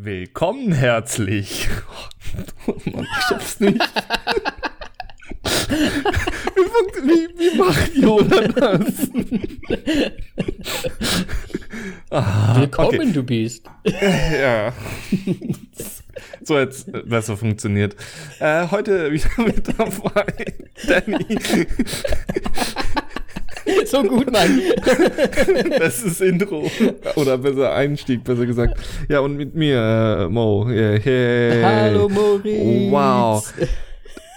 Willkommen herzlich. Oh Mann, ich schaff's nicht. wie, wie, wie macht Yoda das? ah, Willkommen, okay. du bist. ja. So jetzt besser funktioniert. Äh, heute wieder mit dabei Danny. so gut, Mann. Das ist Intro. Oder besser Einstieg, besser gesagt. Ja, und mit mir, äh, Mo. Yeah, hey. Hallo, Moritz. Wow.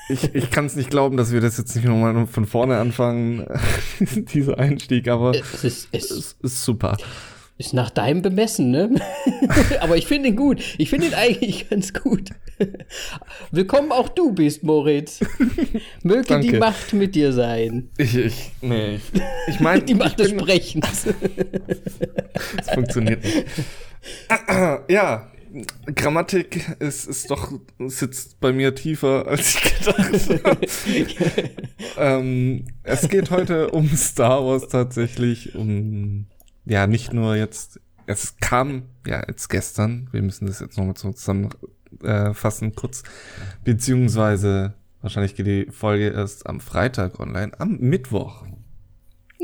Ich, ich kann es nicht glauben, dass wir das jetzt nicht nochmal von vorne anfangen, dieser Einstieg, aber es ist, es ist, ist super. Ist nach deinem Bemessen, ne? Aber ich finde ihn gut. Ich finde ihn eigentlich ganz gut. Willkommen auch du bist, Moritz. Möge Danke. die Macht mit dir sein. Ich, ich, nee, ich, meine. Die Macht des Sprechens. Das funktioniert nicht. Ja, Grammatik ist, ist doch, sitzt bei mir tiefer, als ich gedacht habe. ähm, es geht heute um Star Wars tatsächlich, um ja, nicht nur jetzt, es kam ja jetzt gestern, wir müssen das jetzt nochmal zusammenfassen äh, kurz, beziehungsweise wahrscheinlich geht die Folge erst am Freitag online, am Mittwoch.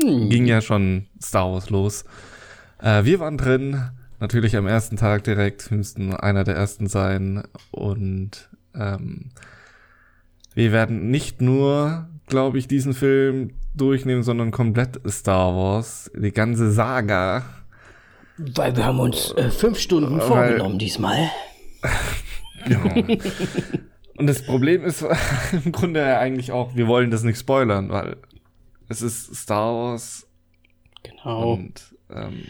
Hm. Ging ja schon Star Wars los. Äh, wir waren drin, natürlich am ersten Tag direkt, wir müssten einer der ersten sein und ähm, wir werden nicht nur, glaube ich, diesen Film durchnehmen, sondern komplett Star Wars, die ganze Saga. Weil wir haben uns äh, fünf Stunden Weil, vorgenommen diesmal. ja. Und das Problem ist im Grunde ja eigentlich auch, wir wollen das nicht spoilern, weil es ist Star Wars. Genau. Und ähm,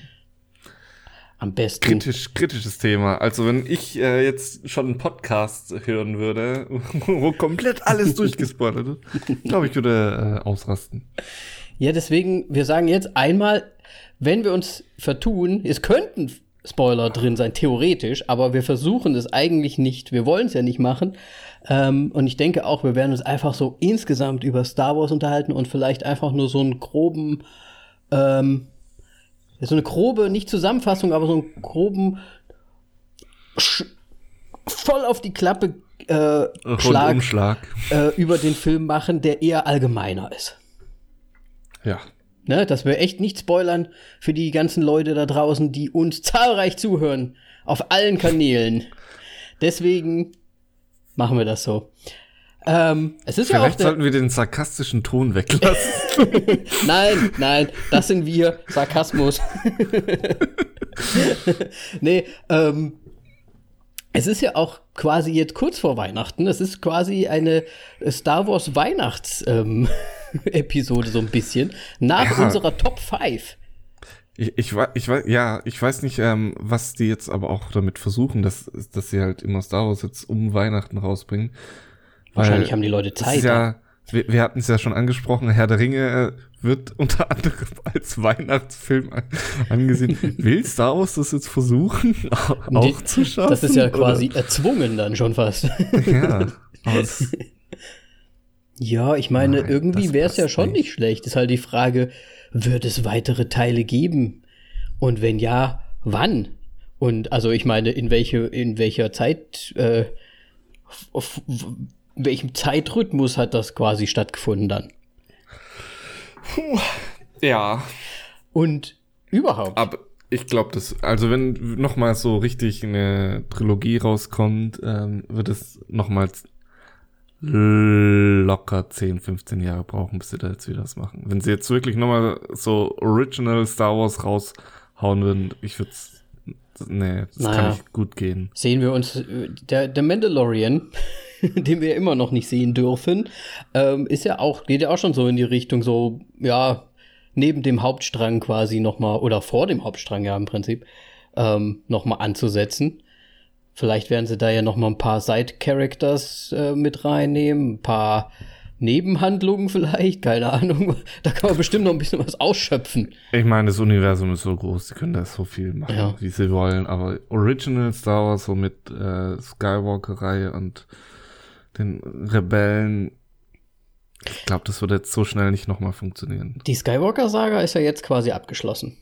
am besten. Kritisch, kritisches Thema. Also wenn ich äh, jetzt schon einen Podcast hören würde, wo komplett alles durchgespoilert ist, glaube ich, würde äh, ausrasten. Ja, deswegen, wir sagen jetzt einmal, wenn wir uns vertun, es könnten Spoiler drin sein, theoretisch, aber wir versuchen es eigentlich nicht. Wir wollen es ja nicht machen. Ähm, und ich denke auch, wir werden uns einfach so insgesamt über Star Wars unterhalten und vielleicht einfach nur so einen groben ähm, so eine grobe, nicht Zusammenfassung, aber so einen groben Sch voll auf die Klappe äh, Schlag, äh, über den Film machen, der eher allgemeiner ist. Ja. Ne, dass wir echt nicht spoilern für die ganzen Leute da draußen, die uns zahlreich zuhören. Auf allen Kanälen. Deswegen machen wir das so. Ähm, es ist Vielleicht ja auch sollten wir den sarkastischen Ton weglassen. nein, nein, das sind wir. Sarkasmus. nee, ähm, es ist ja auch quasi jetzt kurz vor Weihnachten. Es ist quasi eine Star Wars Weihnachts-Episode ähm, so ein bisschen. Nach ja. unserer Top 5. Ich, ich, ich weiß, ja, ich weiß nicht, ähm, was die jetzt aber auch damit versuchen, dass, dass sie halt immer Star Wars jetzt um Weihnachten rausbringen. Wahrscheinlich haben die Leute Zeit. Ja, wir, wir hatten es ja schon angesprochen, Herr der Ringe äh, wird unter anderem als Weihnachtsfilm angesehen. Will Star Wars das jetzt versuchen, auch die, zu schaffen? Das ist ja quasi oder? erzwungen dann schon fast. Ja, ja ich meine, Nein, irgendwie wäre es ja schon nicht. nicht schlecht. Ist halt die Frage, wird es weitere Teile geben? Und wenn ja, wann? Und also ich meine, in welche, in welcher Zeit äh, welchem Zeitrhythmus hat das quasi stattgefunden dann? Puh, ja. Und überhaupt. Aber ich glaube, das, also wenn nochmal so richtig eine Trilogie rauskommt, ähm, wird es nochmals locker 10, 15 Jahre brauchen, bis sie da jetzt wieder was machen. Wenn sie jetzt wirklich nochmal so Original Star Wars raushauen würden, ich würde es Nee, das naja. kann nicht gut gehen. Sehen wir uns, äh, der, der Mandalorian den wir immer noch nicht sehen dürfen, ähm, ist ja auch, geht ja auch schon so in die Richtung, so, ja, neben dem Hauptstrang quasi nochmal, oder vor dem Hauptstrang ja im Prinzip, ähm, nochmal anzusetzen. Vielleicht werden sie da ja nochmal ein paar Side-Characters äh, mit reinnehmen, ein paar Nebenhandlungen vielleicht, keine Ahnung. Da kann man bestimmt noch ein bisschen was ausschöpfen. Ich meine, das Universum ist so groß, sie können da so viel machen, ja. wie sie wollen. Aber Original Star Wars so mit äh, Skywalker-Reihe und den Rebellen. Ich glaube, das wird jetzt so schnell nicht nochmal funktionieren. Die Skywalker-Saga ist ja jetzt quasi abgeschlossen.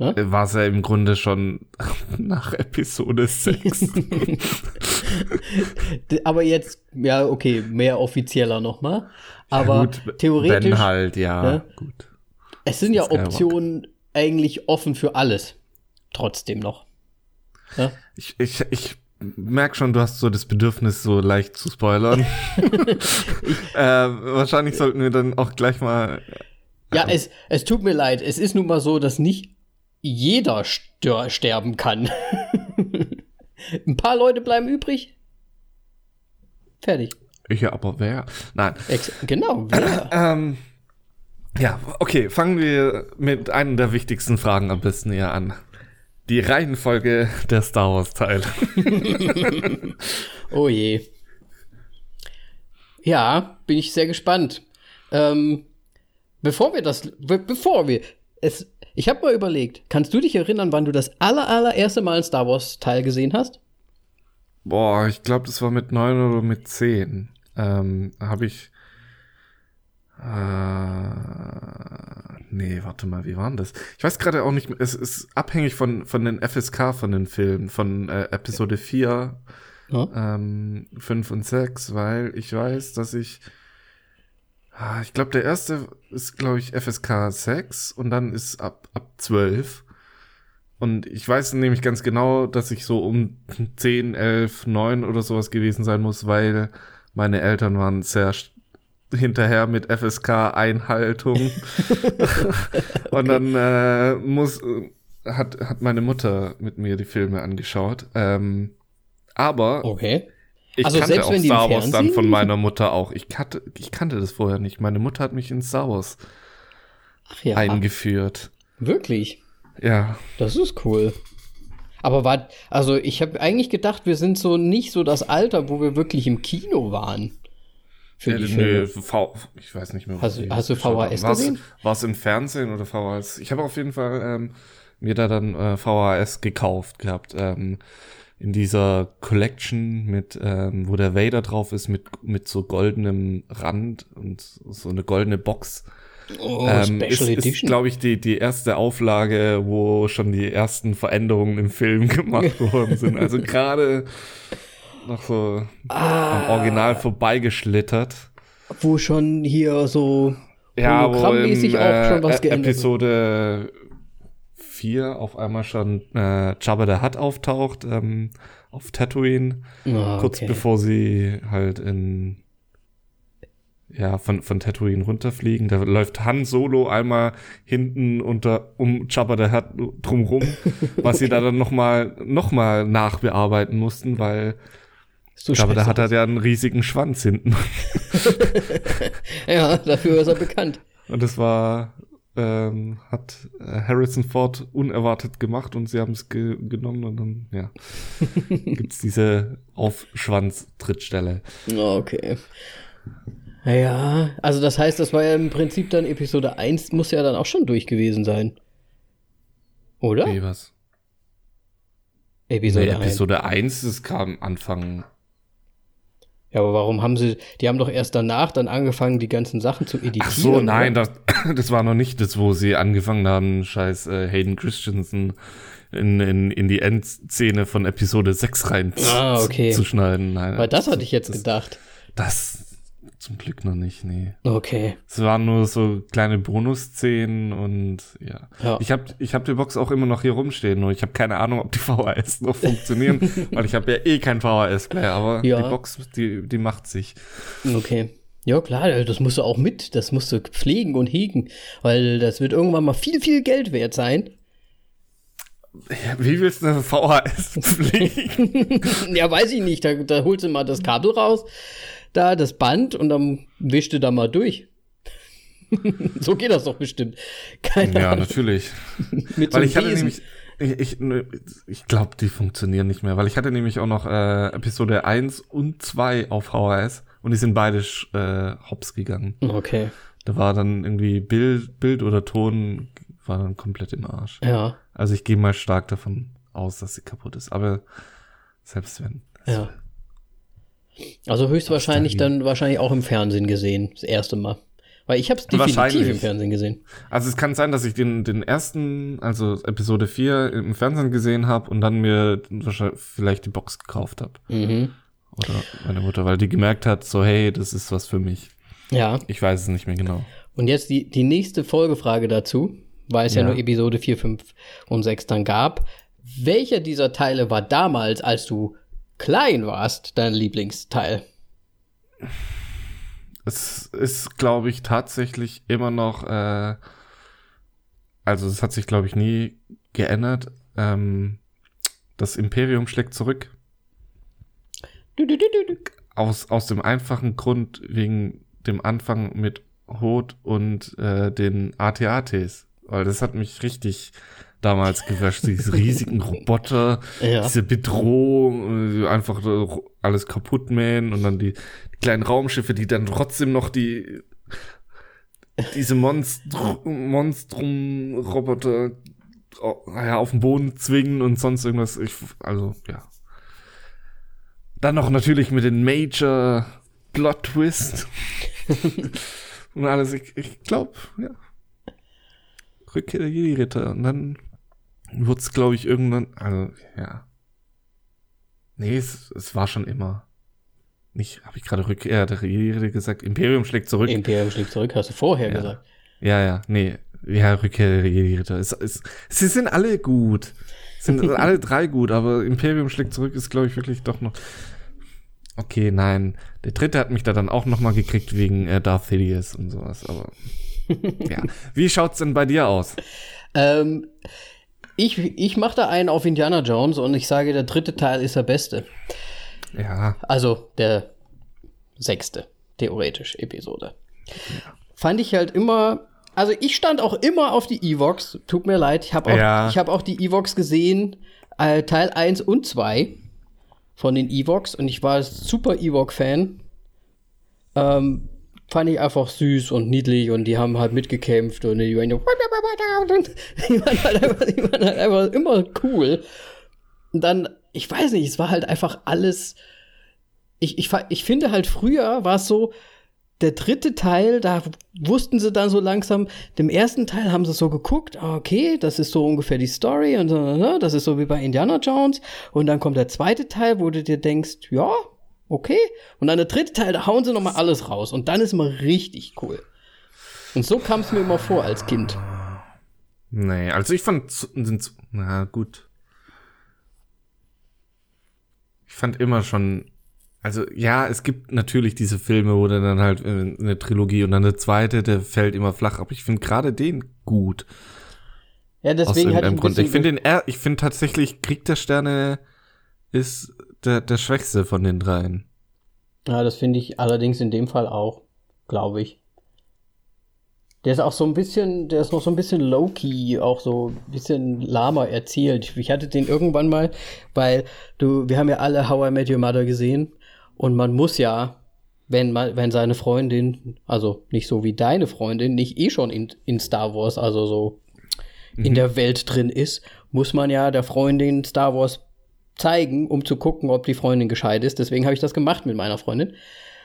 Ne? war es ja im Grunde schon nach Episode 6. D- Aber jetzt, ja, okay, mehr offizieller nochmal. Aber Gut, theoretisch, Ben halt, ja, ne? gut. es sind ja Skywalker. Optionen eigentlich offen für alles. Trotzdem noch. Ja? Ich, ich, ich merk schon, du hast so das Bedürfnis, so leicht zu spoilern. äh, wahrscheinlich sollten wir dann auch gleich mal. Ja, es, es tut mir leid. Es ist nun mal so, dass nicht jeder sterben kann. Ein paar Leute bleiben übrig. Fertig. Ja, aber wer? Nein. Ex genau. Wer? Ähm, ja, okay, fangen wir mit einer der wichtigsten Fragen am besten hier an. Die Reihenfolge der Star Wars-Teile. Oh je. Ja, bin ich sehr gespannt. Ähm, bevor wir das, be bevor wir, es, ich habe mal überlegt, kannst du dich erinnern, wann du das aller, allererste Mal ein Star Wars Teil gesehen hast? Boah, ich glaube, das war mit neun oder mit zehn. Ähm, habe ich. Äh, nee, warte mal, wie war denn das? Ich weiß gerade auch nicht, es ist abhängig von, von den FSK von den Filmen, von äh, Episode 4, Ja. ähm, 5 und 6, weil ich weiß, dass ich. Ah, Ich glaube, der erste ist, glaube ich, FSK 6 und dann ist ab, ab 12. Und ich weiß nämlich ganz genau, dass ich so um 10, 11, 9 oder sowas gewesen sein muss, weil meine Eltern waren sehr hinterher mit FSK-Einhaltung. Und dann äh, muss, äh, hat, hat meine Mutter mit mir die Filme angeschaut. Ähm, aber Okay. ich Also kannte auch Star Wars dann von meiner Mutter auch. Ich kannte, ich kannte das vorher nicht. Meine Mutter hat mich in Star Wars ja. eingeführt. Wirklich. Ja. Das ist cool. Aber war, also ich habe eigentlich gedacht, wir sind so nicht so das Alter, wo wir wirklich im Kino waren. Für die Nee, Filme. nee, v, ich weiß nicht mehr. Hast du- die hast du. VHS War's- gesehen? War's im Fernsehen oder VHS? Ich habe auf jeden Fall ähm, mir da dann äh, VHS gekauft gehabt. Ähm, in dieser Collection mit, ähm, wo der Vader drauf ist, mit, mit so goldenem Rand und so eine goldene Box. Oh, ähm, ist, Special ist Edition. glaube ich, die, die erste Auflage, wo schon die ersten Veränderungen im Film gemacht worden sind. Also gerade noch so Ah. am Original vorbeigeschlittert. wo schon hier so Ja, wo hologrammmäßig auch schon was äh, geändert wird. Episode 4 auf einmal schon äh, Jabba the Hutt auftaucht ähm, auf Tatooine, Ah, kurz okay. bevor sie halt in ja, von, von Tatooine runterfliegen. Da läuft Han Solo einmal hinten unter um Jabba the Hutt drumrum, was sie da dann nochmal noch mal nachbearbeiten mussten, weil So scheiße Hutt hat ja einen riesigen Schwanz hinten. Ja, dafür ist er bekannt. Und das war, ähm, hat äh, Harrison Ford unerwartet gemacht und sie haben es ge genommen und dann, ja, gibt's diese Aufschwanz-Trittstelle. Okay. Ja, also das heißt, das war ja im Prinzip dann Episode 1, muss ja dann auch schon durch gewesen sein. Oder? Wie was? Episode Nee, 1. Episode 1, das kam Anfang. Ja, aber warum haben sie, die haben doch erst danach dann angefangen, die ganzen Sachen zu editieren. Ach so, nein, das, das war noch nicht das, wo sie angefangen haben, scheiß äh, Hayden Christensen in, in, in die Endszene von Episode 6 rein Ah, okay. zu schneiden. Nein, Weil das hatte ich jetzt das, gedacht. Das zum Glück noch nicht, nee. Okay. Es waren nur so kleine Bonusszenen und ja. Ja. Ich habe ich hab die Box auch immer noch hier rumstehen, nur ich habe keine Ahnung, ob die VHS noch funktionieren, weil ich habe ja eh kein VHS-Player, aber Ja. die Box, die, die macht sich. Okay. Ja, klar, das musst du auch mit, das musst du pflegen und hegen, weil das wird irgendwann mal viel, viel Geld wert sein. Ja, wie willst du eine VHS pflegen? ja, weiß ich nicht, da, da holst du mal das Kabel raus, da das Band und dann wischst du da mal durch. so geht das doch bestimmt. Keine ja, Ahnung. natürlich. Mit Weil so ich hatte Besen. nämlich, ich, ich, ich glaube, die funktionieren nicht mehr, weil ich hatte nämlich auch noch äh, Episode 1 und 2 auf VHS und die sind beide äh, hops gegangen. Okay. Da war dann irgendwie Bild, Bild oder Ton war dann komplett im Arsch. Ja, Also ich gehe mal stark davon aus, dass sie kaputt ist. Aber selbst wenn. ja. Also höchstwahrscheinlich dann wahrscheinlich auch im Fernsehen gesehen, das erste Mal. Weil ich habe es definitiv im Fernsehen gesehen. Also es kann sein, dass ich den, den ersten, also Episode 4 im Fernsehen gesehen habe und dann mir wahrscheinlich vielleicht die Box gekauft habe. Mhm. Oder meine Mutter, weil die gemerkt hat, so hey, das ist was für mich. Ja. Ich weiß es nicht mehr genau. Und jetzt die, die nächste Folgefrage dazu, weil es ja. Ja. nur Episode 4, 5 und 6 dann gab. Welcher dieser Teile war damals, als du klein warst, dein Lieblingsteil? Es ist, glaube ich, tatsächlich immer noch, äh, also es hat sich, glaube ich, nie geändert. Ähm, das Imperium schlägt zurück. Du, du, du. Aus, aus dem einfachen Grund wegen dem Anfang mit Hot und äh, den AT-ATs. Weil das hat mich richtig damals gewäscht. Diese riesigen Roboter, Ja. diese Bedrohung, äh, einfach alles kaputt mähen und dann die, die kleinen Raumschiffe, die dann trotzdem noch die diese Monstr Monstrum-Roboter ja, auf den Boden zwingen und sonst irgendwas. Ich, also, ja. Dann noch natürlich mit den Major Plot Twist. und alles. Ich, ich glaube, ja. Rückkehr der Jedi-Ritter. Und dann wurde es, glaube ich, irgendwann. Also, ja. Nee, es, es war schon immer. Nicht, habe ich gerade Rückkehr der Jedi-Ritter gesagt? Imperium schlägt zurück. Imperium schlägt zurück, hast du vorher Ja. gesagt. Ja, ja, nee. Ja, Rückkehr der Jedi-Ritter. Sie sind alle gut. Sind alle drei gut, aber Imperium schlägt zurück ist, glaube ich, wirklich doch noch. Okay, nein. Der dritte hat mich da dann auch noch mal gekriegt wegen äh, Darth Sidious und sowas, aber. ja. Wie schaut's denn bei dir aus? Ähm, ich ich mache da einen auf Indiana Jones und ich sage, der dritte Teil ist der beste. Ja. Also der sechste, theoretisch, Episode. Fand ich halt immer. Also ich stand auch immer auf die Evox. Tut mir leid, ich habe auch, Ja. ich hab auch die Evox gesehen, äh, Teil 1 und 2 von den Evox und ich war super Ewok-Fan. Ähm, fand ich einfach süß und niedlich und die haben halt mitgekämpft und die waren, die waren, halt einfach, die waren halt einfach immer cool. Und dann, ich weiß nicht, es war halt einfach alles. Ich, ich, ich finde halt früher war es so, der dritte Teil, da wussten sie dann so langsam, dem ersten Teil haben sie so geguckt, ah, okay, das ist so ungefähr die Story und so, ne, das ist so wie bei Indiana Jones. Und dann kommt der zweite Teil, wo du dir denkst, ja, okay. Und dann der dritte Teil, da hauen sie nochmal alles raus. Und dann ist mal richtig cool. Und so kam es mir immer vor als Kind. Nee, also ich fand, sind, na gut. Ich fand immer schon, also ja, es gibt natürlich diese Filme, wo dann halt äh, eine Trilogie und dann der zweite, der fällt immer flach, aber ich finde gerade den gut. Ja, aus deswegen ich irgendeinem ein Grund. Ich finde den, ich finde tatsächlich, Krieg der Sterne ist der, der schwächste von den dreien. Ja, das finde ich allerdings in dem Fall auch, glaube ich. Der ist auch so ein bisschen, der ist noch so ein bisschen low-key, auch so ein bisschen lahmer erzählt. Ich hatte den irgendwann mal, weil du, wir haben ja alle How I Met Your Mother gesehen und man muss ja, wenn man, wenn seine Freundin, also nicht so wie deine Freundin, nicht eh schon in, in Star Wars, also so in der Welt drin ist, muss man ja der Freundin Star Wars zeigen, um zu gucken, ob die Freundin gescheit ist. Deswegen habe ich das gemacht mit meiner Freundin.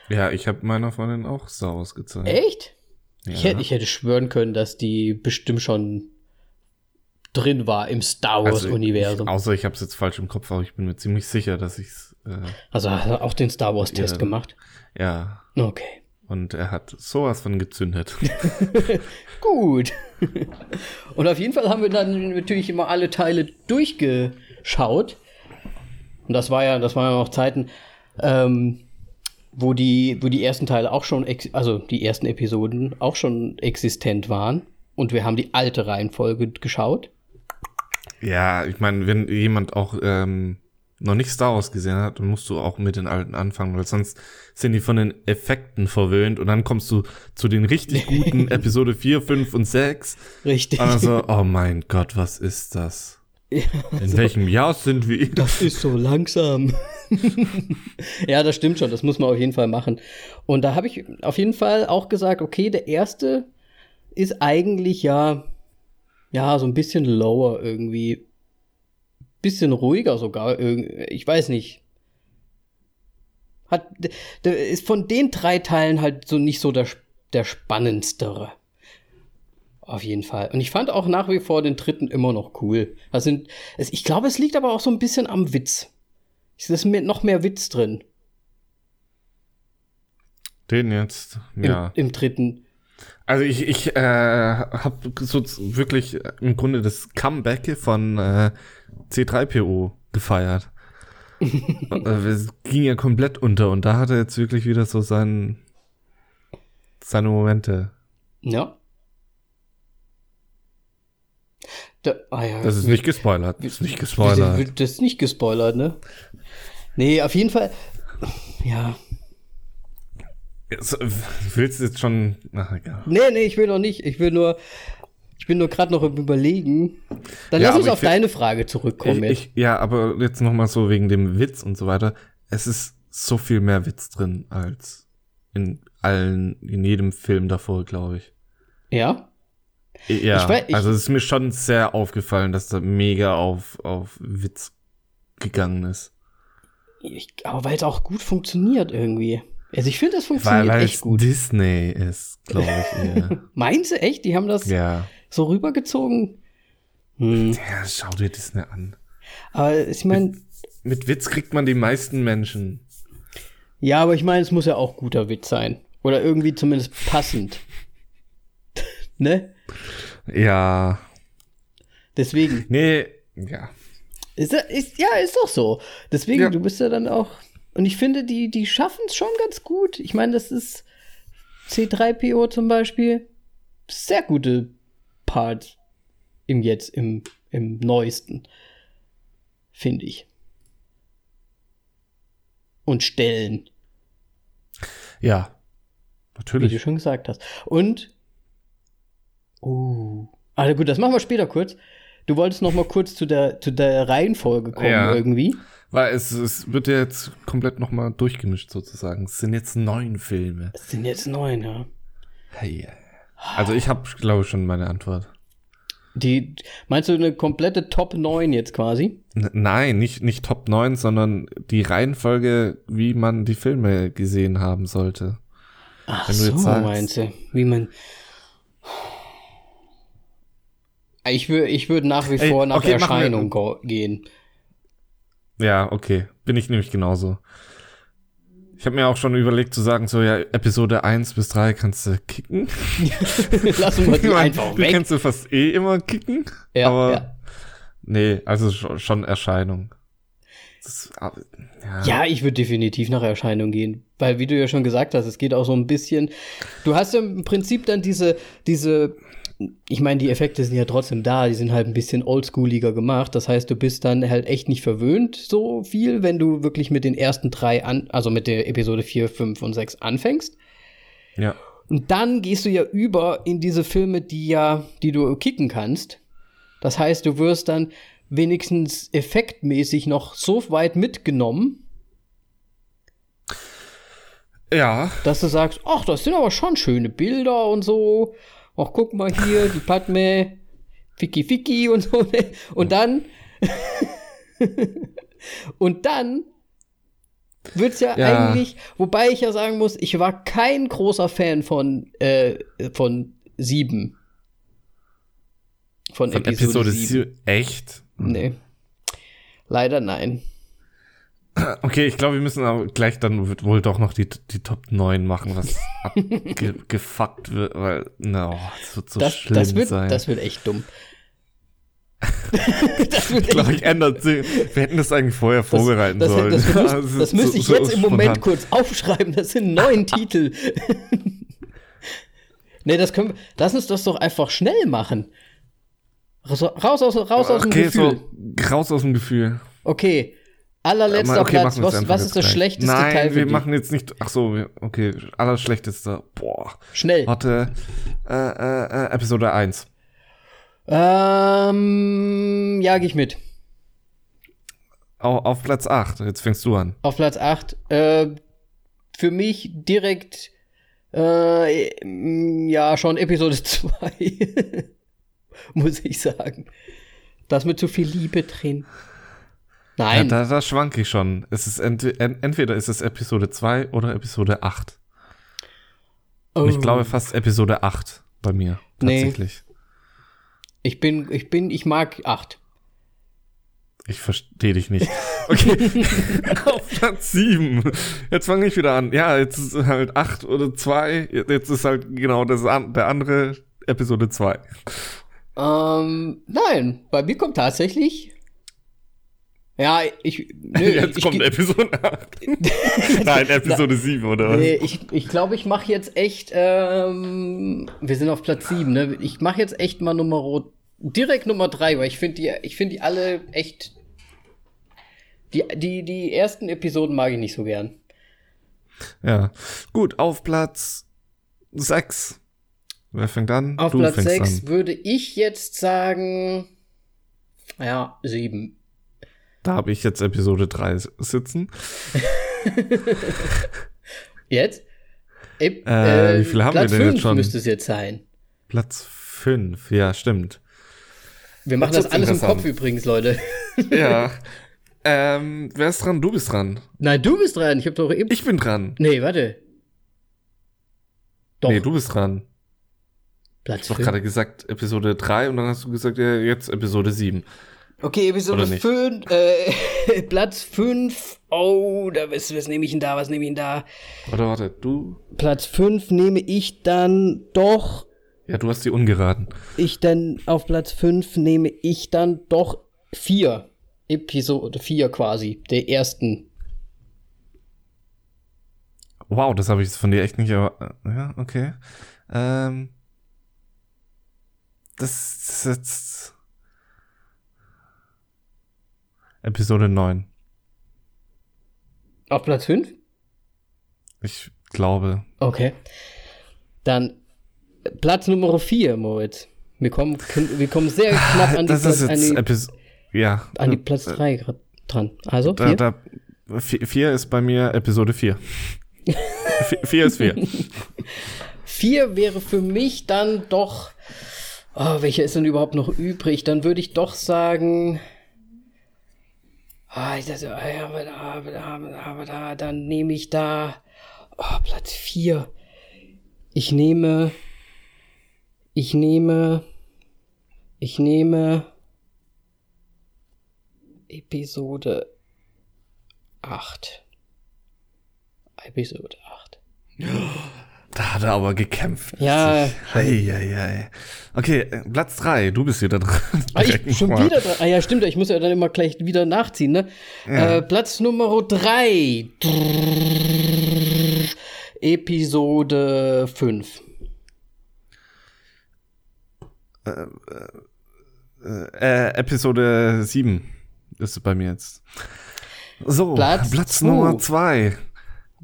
Ja, ich habe meiner Freundin auch Star Wars gezeigt. Echt? Ja. Ich, hätte, ich hätte schwören können, dass die bestimmt schon drin war im Star Also, Wars-Universum. ich- Außer ich habe es jetzt falsch im Kopf, aber ich bin mir ziemlich sicher, dass ich's äh, Also hat er auch den Star Wars-Test gemacht. ja. Okay. Und er hat sowas von gezündet. Gut. Und auf jeden Fall haben wir dann natürlich immer alle Teile durchgeschaut. Und das war ja, das waren ja noch Zeiten, ähm, wo die, wo die ersten Teile auch schon, also die ersten Episoden auch schon existent waren. Und wir haben die alte Reihenfolge geschaut. ja, ich meine, wenn jemand auch ähm, noch nicht Star Wars gesehen hat, dann musst du auch mit den alten anfangen, weil sonst sind die von den Effekten verwöhnt und dann kommst du zu den richtig guten Episode 4, 5 und 6 Richtig. und dann so, oh mein Gott, was ist das? In welchem Jahr sind wir? Das ist so langsam. ja, das stimmt schon. Das muss man auf jeden Fall machen. Und da habe ich auf jeden Fall auch gesagt, okay, der erste ist eigentlich ja, ja, so ein bisschen lower irgendwie. Bisschen ruhiger sogar. Ich weiß nicht. Hat, ist von den drei Teilen halt so nicht so der, der spannendstere. Auf jeden Fall. Und ich fand auch nach wie vor den dritten immer noch cool. Es, ich glaube, es liegt aber auch so ein bisschen am Witz. Es ist mit noch mehr Witz drin. Den jetzt, ja. Im, im dritten. Also ich, ich äh, habe so wirklich im Grunde das Comeback von äh, C3PO gefeiert. Also es ging ja komplett unter und da hat er jetzt wirklich wieder so sein, seine Momente. Ja. Da, ah ja, Das ist nicht gespoilert. Das ist nicht gespoilert. Das, ist nicht gespoilert, ne? Nee, auf jeden Fall. Ja. Jetzt, äh, willst du jetzt schon. Ach, egal. Nee, nee, ich will noch nicht. Ich will nur. Ich bin nur gerade noch im Überlegen. Dann Ja, lass uns auf find- deine Frage zurückkommen. Ich, ich, ja, aber jetzt noch mal so wegen dem Witz und so weiter. Es ist so viel mehr Witz drin als in allen, in jedem Film davor, glaube ich. ja? Ja, Ich ich- also es ist mir schon sehr aufgefallen, dass da mega auf, auf Witz gegangen ist. Ich, aber weil es auch gut funktioniert irgendwie. Also ich finde, das funktioniert weil echt es gut. Disney ist, glaube ich. eher. Meinst du echt? Die haben das ja. so rübergezogen? Hm. ja, schau dir Disney an. Aber ich meine, Mit Witz kriegt man die meisten Menschen. ja, aber ich meine, es muss ja auch guter Witz sein. Oder irgendwie zumindest passend. ne? Ja. Deswegen. Nee, ja. Ist, ja- ist, ja, ist doch so. Deswegen, Ja. du bist ja dann auch. Und ich finde, die, die schaffen es schon ganz gut. Ich meine, das ist C3PO zum Beispiel. Sehr gute Part im Jetzt, im, im Neuesten. Finde ich. Und Stellen, Ja. wie du Natürlich. schon gesagt hast. Und. Oh. Also gut, das machen wir später kurz. Du wolltest noch mal kurz zu der, zu der Reihenfolge kommen Ja. irgendwie. Weil es, es wird ja jetzt komplett nochmal durchgemischt sozusagen. Es sind jetzt neun Filme. Es sind jetzt neun, ja. Hey. Also ich habe, glaube ich, schon meine Antwort. Die, meinst du eine komplette Top 9 jetzt quasi? N nein, nicht, nicht Top 9, sondern die Reihenfolge, wie man die Filme gesehen haben sollte. Ach so, sagst- meinst du. Wie man. Ich würde ich würd nach wie Ey, vor nach okay, Erscheinung gehen. Ja, okay. Bin ich nämlich genauso. Ich habe mir auch schon überlegt zu sagen, so ja, Episode 1 bis 3 kannst du kicken. Lassen wir die einfach die weg. kannst du fast eh immer kicken. Ja, aber ja. nee, also schon, schon Erscheinung. Das, aber, ja. Ja, ich würde definitiv nach Erscheinung gehen. Weil, wie du ja schon gesagt hast, es geht auch so ein bisschen. Du hast ja im Prinzip dann diese, diese, ich meine, die Effekte sind ja trotzdem da, die sind halt ein bisschen oldschooliger gemacht. Das heißt, du bist dann halt echt nicht verwöhnt so viel, wenn du wirklich mit den ersten drei an, also mit der Episode 4, 5 und 6 anfängst. ja. Und dann gehst du ja über in diese Filme, die ja, die du kicken kannst. Das heißt, du wirst dann wenigstens effektmäßig noch so weit mitgenommen, Ja, dass du sagst, ach, das sind aber schon schöne Bilder und so. Ach, guck mal hier, die Padme, Ficky Ficky und so. ne? Und dann, und dann wird's ja, Ja. eigentlich, wobei ich ja sagen muss, ich war kein großer Fan von, äh, von sieben. Von, von Episode, Episode sieben. 7. Echt? Nee. Leider nein. Okay, ich glaube, wir müssen aber gleich dann wohl doch noch die, die Top 9 machen, was abgefuckt wird, weil, no, das wird so Das, schlimm das, wird, sein. das wird echt dumm. das wird ich glaube, ich ändert sich. Wir hätten das eigentlich vorher vorbereiten das, sollen. Das, das, Das das müsste ich so- so jetzt im Moment kurz aufschreiben. Das sind neun Titel. nee, das können wir, lass uns das doch einfach schnell machen. Raus, raus aus, raus aus dem Okay, Gefühl. so raus aus dem Gefühl. Okay. Allerletzter Okay, Platz. Was, was ist das schlechteste Nein, Teil für wir dich? machen jetzt nicht. Ach so, okay, allerschlechteste. Boah. Schnell. Warte. Äh, äh, äh, Episode 1. Ähm, ja, gehe ich mit. Au, auf Platz 8. Jetzt fängst du an. Auf Platz 8. Äh, für mich direkt, äh, mm, ja, schon Episode 2. Muss ich sagen. Da ist mit zu viel Liebe drin. Ja, Nein. da, da schwank ich schon. Es ist ent, en, entweder ist es Episode 2 oder Episode 8. Und ich glaube fast Episode 8 bei mir. Nee. Tatsächlich. Ich bin, ich bin, ich mag 8. Ich verstehe dich nicht. Okay, auf Platz 7. Jetzt fange ich wieder an. Ja, jetzt ist halt 8 oder 2. Jetzt ist halt genau das an, der andere Episode 2. Ähm, nein, bei mir kommt tatsächlich. Ja, ich. Nö, Jetzt ich, kommt ich, Episode 8. Nein, Episode 7, oder was? Nee, ich glaube, ich, glaub, ich mache jetzt echt. Ähm, wir sind auf Platz 7, ne? Ich mache jetzt echt mal Nummer direkt Nummer 3, weil ich finde die, ich finde die alle echt. Die, die, die ersten Episoden mag ich nicht so gern. Ja. Gut, auf Platz 6. Wer fängt an? Auf du Platz fängst 6 an. würde ich jetzt sagen. Ja, 7. Da habe ich jetzt Episode 3 sitzen. Jetzt? Ep Äh, wie viele haben Platz wir denn jetzt 5 schon? müsste es jetzt sein. Platz 5, ja, stimmt. Wir machen Jetzt das alles im Kopf übrigens, Leute. ja. Ähm, wer ist dran? Du bist dran. Nein, du bist dran. Ich hab doch eben. Ich bin dran. nee, warte. Doch, Nee, du bist dran. Platz Ich habe gerade gesagt Episode 3 und dann hast du gesagt, ja, jetzt Episode 7. Okay, Episode Oder nicht? 5, äh, Platz 5. Oh, da, was, was nehme ich denn da? Was nehme ich denn da? Warte, warte, du. Platz 5 nehme ich dann doch. Ja, du hast die ungeraden. Ich dann auf Platz 5 nehme ich dann doch 4. Episode 4 quasi. Der ersten. Wow, das habe ich von dir echt nicht, aber ja, okay. Ähm, das ist jetzt Episode 9. Auf Platz 5? Ich glaube. Okay. Dann Platz Nummer 4, Moritz. Wir kommen, wir kommen sehr knapp an die, Das Platz, an die, Episode. Ja. an die Platz 3 dran. Also, Da, vier? da, vi- vier ist bei mir Episode 4. Vi- vier ist vier. 4 wäre für mich dann doch. Oh, welcher ist denn überhaupt noch übrig? Dann würde ich doch sagen. Ah, ich dachte, ah, ja, aber da, aber da, aber da, dann nehme ich da. Oh, Platz 4. Ich nehme. Ich nehme. Ich nehme. Episode 8. Episode 8. Da hat er aber gekämpft. Ja. Eieiei. Okay, äh, Platz 3, du bist wieder dran. Ah, ich, schon mal. wieder dran. Ah ja, stimmt, ich muss ja dann immer gleich wieder nachziehen, ne? Äh, Platz Nummer 3. Episode 5. Äh, Episode 7 ist bei mir jetzt. So, Platz Platz, zwei. Nummer 2.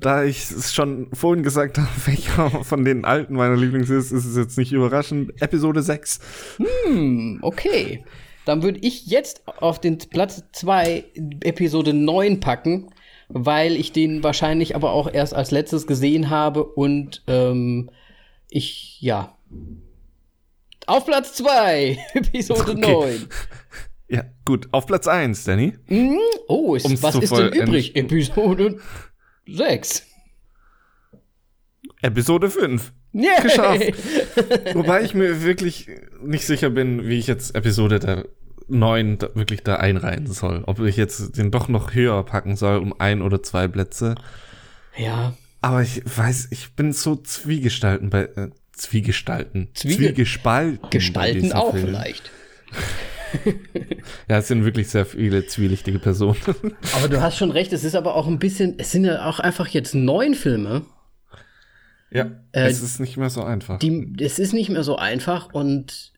Da ich es schon vorhin gesagt habe, welcher von den alten meiner Lieblings ist, ist es jetzt nicht überraschend. Episode 6. Hm, okay. Dann würde ich jetzt auf den Platz 2 Episode 9 packen, weil ich den wahrscheinlich aber auch erst als letztes gesehen habe und ähm, ich, ja. Auf Platz 2, Episode Okay. 9. Ja, gut. Auf Platz 1, Danny. Hm? Oh, ist, was ist denn übrig? Episode 6. Episode 5. Yeah. Geschafft. Wobei ich mir wirklich nicht sicher bin, wie ich jetzt Episode der 9 da, wirklich da einreihen soll. Ob ich jetzt den doch noch höher packen soll, um ein oder zwei Plätze. Ja. Aber ich weiß, ich bin so Zwiegestalten bei äh, Zwiegestalten. Zwiege- Zwiegespalten. Gestalten auch Film. vielleicht. Ja, es sind wirklich sehr viele zwielichtige Personen. Aber du hast schon recht, es ist aber auch ein bisschen, es sind ja auch einfach jetzt neun Filme. ja, Äh, es ist nicht mehr so einfach. Die, es ist nicht mehr so einfach und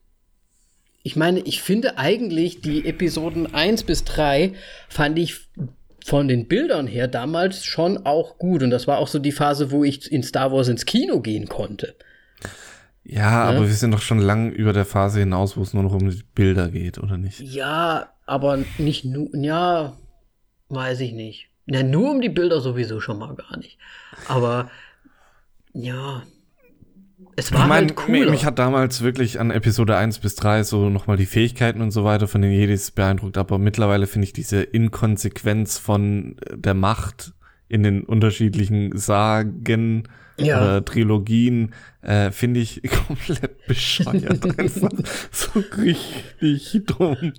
ich meine, ich finde eigentlich die Episoden 1 bis 3 fand ich von den Bildern her damals schon auch gut. Und das war auch so die Phase, wo ich in Star Wars ins Kino gehen konnte. Ja, aber wir sind doch schon lang über der Phase hinaus, wo es nur noch um die Bilder geht, oder nicht? Ja, aber nicht nur, ja, weiß ich nicht. Ja, nur um die Bilder sowieso schon mal gar nicht. Aber ja, es war ich meine, halt cooler. mich hat damals wirklich an Episode 1 bis 3 so nochmal die Fähigkeiten und so weiter von den Jedis beeindruckt, aber mittlerweile finde ich diese Inkonsequenz von der Macht in den unterschiedlichen Sagen Ja. oder Trilogien, äh, finde ich komplett bescheuert. einfach so richtig dumm.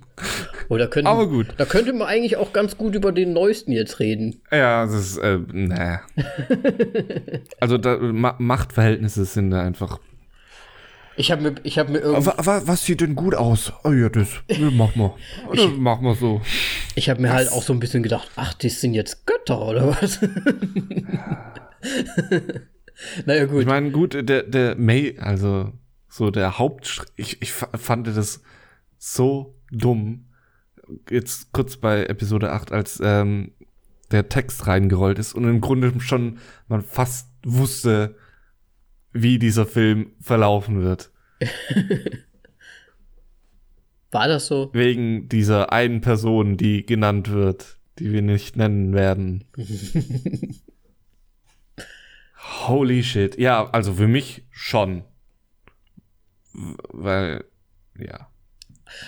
Oder könnte, Aber gut. Da könnte man eigentlich auch ganz gut über den neuesten jetzt reden. Ja, das ist, äh, nee. also da, Ma Machtverhältnisse sind da einfach. Ich habe mir, ich hab mir irgendwie, Wa wa was sieht denn gut aus? Oh ja, das mach mal. Oder mach mal so. ich hab mir halt auch so ein bisschen gedacht, ach, das sind jetzt Götter oder was? naja, gut. Ich meine, gut, der, der May, also so der Haupt, ich, ich fa- fand das so dumm. Jetzt kurz bei Episode 8, als ähm, der Text reingerollt ist und im Grunde schon man fast wusste, wie dieser Film verlaufen wird. War das so? Wegen dieser einen Person, die genannt wird, die wir nicht nennen werden. Holy shit. Ja, also für mich schon. Weil, ja.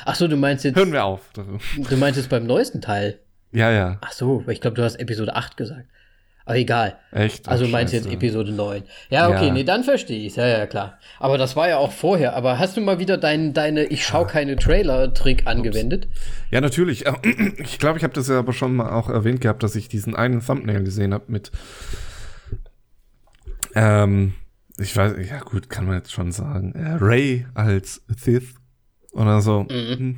Ach so, du meinst jetzt, Hören wir auf. du meinst jetzt beim neuesten Teil. Ja, ja. Ach so, ich glaube, du hast Episode 8 gesagt. Aber egal. Echt? Also Ach, meinst du jetzt. Episode 9. Ja, okay, Ja. nee, dann verstehe ich Ja, ja, klar. Aber das war ja auch vorher. Aber hast du mal wieder dein, deine Ich schau keine Trailer-Trick angewendet? Ja, natürlich. Ich glaube, ich habe das ja aber schon mal auch erwähnt gehabt, dass ich diesen einen Thumbnail gesehen habe mit. Ähm, ich weiß, ja gut, kann man jetzt schon sagen. Äh, Ray als Sith oder so. Hm.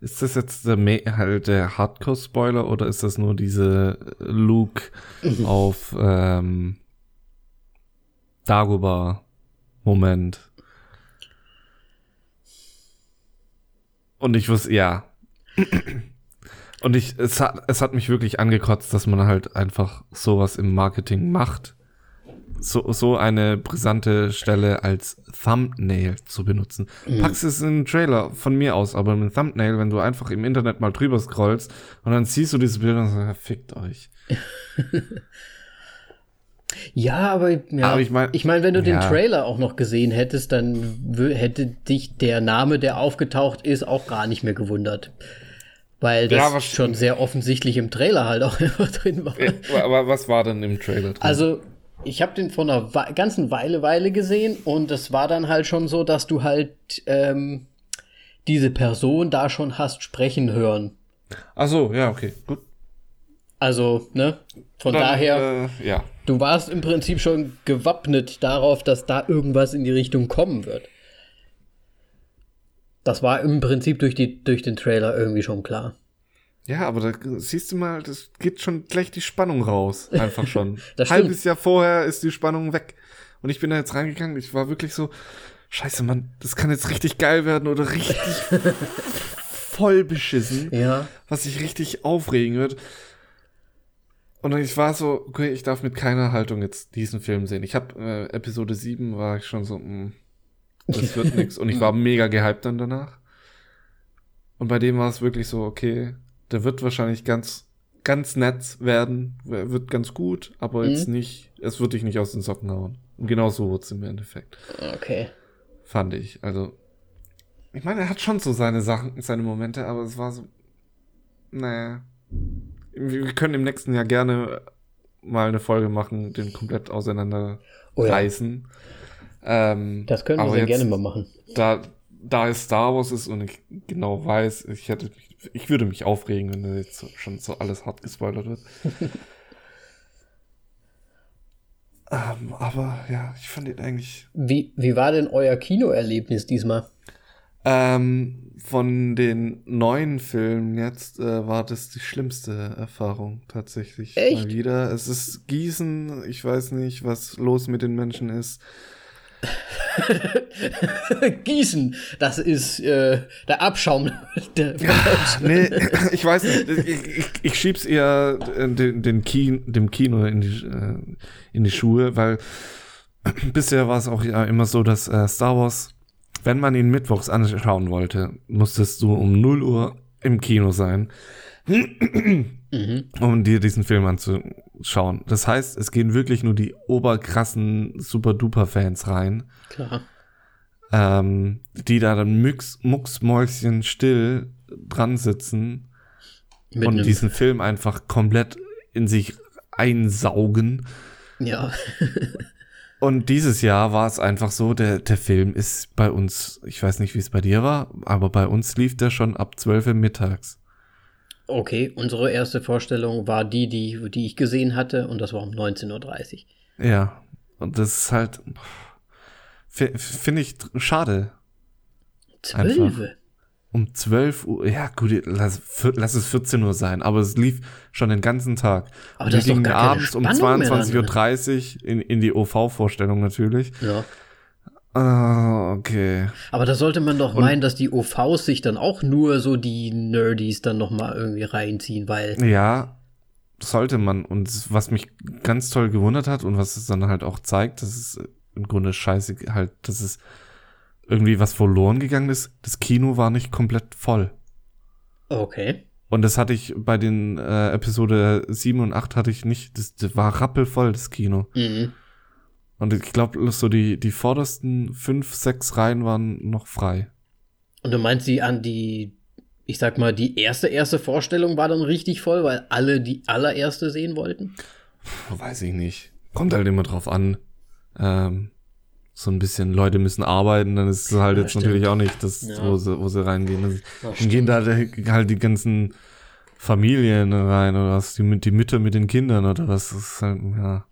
Ist das jetzt der, halt der Hardcore-Spoiler oder ist das nur diese Luke auf ähm, Dagobah-Moment? Und ich wusste, ja. Und ich, es hat, es hat mich wirklich angekotzt, dass man halt einfach sowas im Marketing macht. So, so eine brisante Stelle als Thumbnail zu benutzen. Packst es in einen Trailer von mir aus, aber mit Thumbnail, wenn du einfach im Internet mal drüber scrollst und dann siehst du diese Bilder und sagst, ja, fickt euch. Ja, aber, ja, Aber ich mein- ich meine, wenn du den ja. Trailer auch noch gesehen hättest, dann hätte dich der Name, der aufgetaucht ist, auch gar nicht mehr gewundert. Weil das Ja, was- schon sehr offensichtlich im Trailer halt auch einfach drin war. aber was war denn im Trailer drin? Also, ich habe den vor einer Wei- ganzen Weile Weile gesehen und es war dann halt schon so, dass du halt ähm, diese Person da schon hast sprechen hören. Ach so, ja, okay, gut. Also, ne? Von Dann, daher, Äh, ja. du warst im Prinzip schon gewappnet darauf, dass da irgendwas in die Richtung kommen wird. Das war im Prinzip durch, die, durch den Trailer irgendwie schon klar. Ja, aber da siehst du mal, das geht schon gleich die Spannung raus. Einfach schon. Halbes Jahr vorher ist die Spannung weg. Und ich bin da jetzt reingegangen, ich war wirklich so, scheiße, Mann, das kann jetzt richtig geil werden oder richtig voll beschissen, Ja. was sich richtig aufregen wird. Und ich war so, okay, ich darf mit keiner Haltung jetzt diesen Film sehen. Ich habe äh, Episode 7 war ich schon so, mh, das wird nix. Und ich war mega gehypt dann danach. Und bei dem war es wirklich so, okay, der wird wahrscheinlich ganz, ganz nett werden, wer- wird ganz gut, aber jetzt nicht, es wird dich nicht aus den Socken hauen. Und genau so wurde es im Endeffekt, Okay. fand ich. Also, ich meine, er hat schon so seine Sachen, seine Momente, aber es war so, naja. Wir können im nächsten Jahr gerne mal eine Folge machen, den komplett auseinander Oh ja. Ähm, Das können wir sehr jetzt- gerne mal machen. da, da es Star Wars ist und ich genau weiß, ich hätte, mich- ich würde mich aufregen, wenn da jetzt schon so alles hart gespoilert wird. ähm, aber ja, ich fand ihn eigentlich Wie, wie war denn euer Kinoerlebnis diesmal? ähm, von den neuen Filmen jetzt äh, war das die schlimmste Erfahrung tatsächlich Echt? mal wieder. Es ist Gießen, ich weiß nicht, was los mit den Menschen ist. Gießen, das ist äh, der Abschaum der Nee, ich weiß nicht. Ich, ich, ich schieb's eher äh, den, den Kino, dem Kino in die, äh, in die Schuhe, weil bisher war es auch ja immer so, dass äh, Star Wars, wenn man ihn mittwochs anschauen wollte, musstest du um 0 Uhr im Kino sein, um dir diesen Film anzuschauen. Das heißt, es gehen wirklich nur die oberkrassen Super-Duper-Fans rein Klar. ähm, die da dann mux, mucksmäuschen still dran sitzen Mit und diesen Film einfach komplett in sich einsaugen. Ja. Und dieses Jahr war es einfach so, der, der Film ist bei uns, ich weiß nicht, wie es bei dir war, aber bei uns lief der schon ab 12 Uhr mittags. Okay, unsere erste Vorstellung war die, die, die ich gesehen hatte, und das war um 19.30 Uhr. Ja, und das ist halt, finde ich schade. Zwölf? Um 12 Uhr, ja gut, lass, lass, es 14 Uhr sein, aber es lief schon den ganzen Tag. Aber das ist doch gar abends um 22.30 Uhr in, in die OV-Vorstellung natürlich. Ja. Ah, okay. Aber da sollte man doch Und, meinen, dass die OVs sich dann auch nur so die Nerdies dann noch mal irgendwie reinziehen, weil. Ja, sollte man. Und was mich ganz toll gewundert hat und was es dann halt auch zeigt, dass es im Grunde scheiße halt, dass es irgendwie was verloren gegangen ist. Das Kino war nicht komplett voll. Okay. Und das hatte ich bei den äh, Episode 7 und 8 hatte ich nicht, das, das war rappelvoll, das Kino. Mhm. Und ich glaube, so die, die vordersten fünf, sechs Reihen waren noch frei. Und du meinst, die an die, ich sag mal, die erste, erste Vorstellung war dann richtig voll, weil alle die allererste sehen wollten? Weiß ich nicht. Kommt halt immer drauf an. Ähm, so ein bisschen Leute müssen arbeiten, dann ist es halt ja, jetzt stimmt. natürlich auch nicht das, ja. wo, sie, wo sie reingehen. Also, dann gehen da halt die ganzen Familien rein oder was, die, die Mütter mit den Kindern oder was. Das ist halt, ja.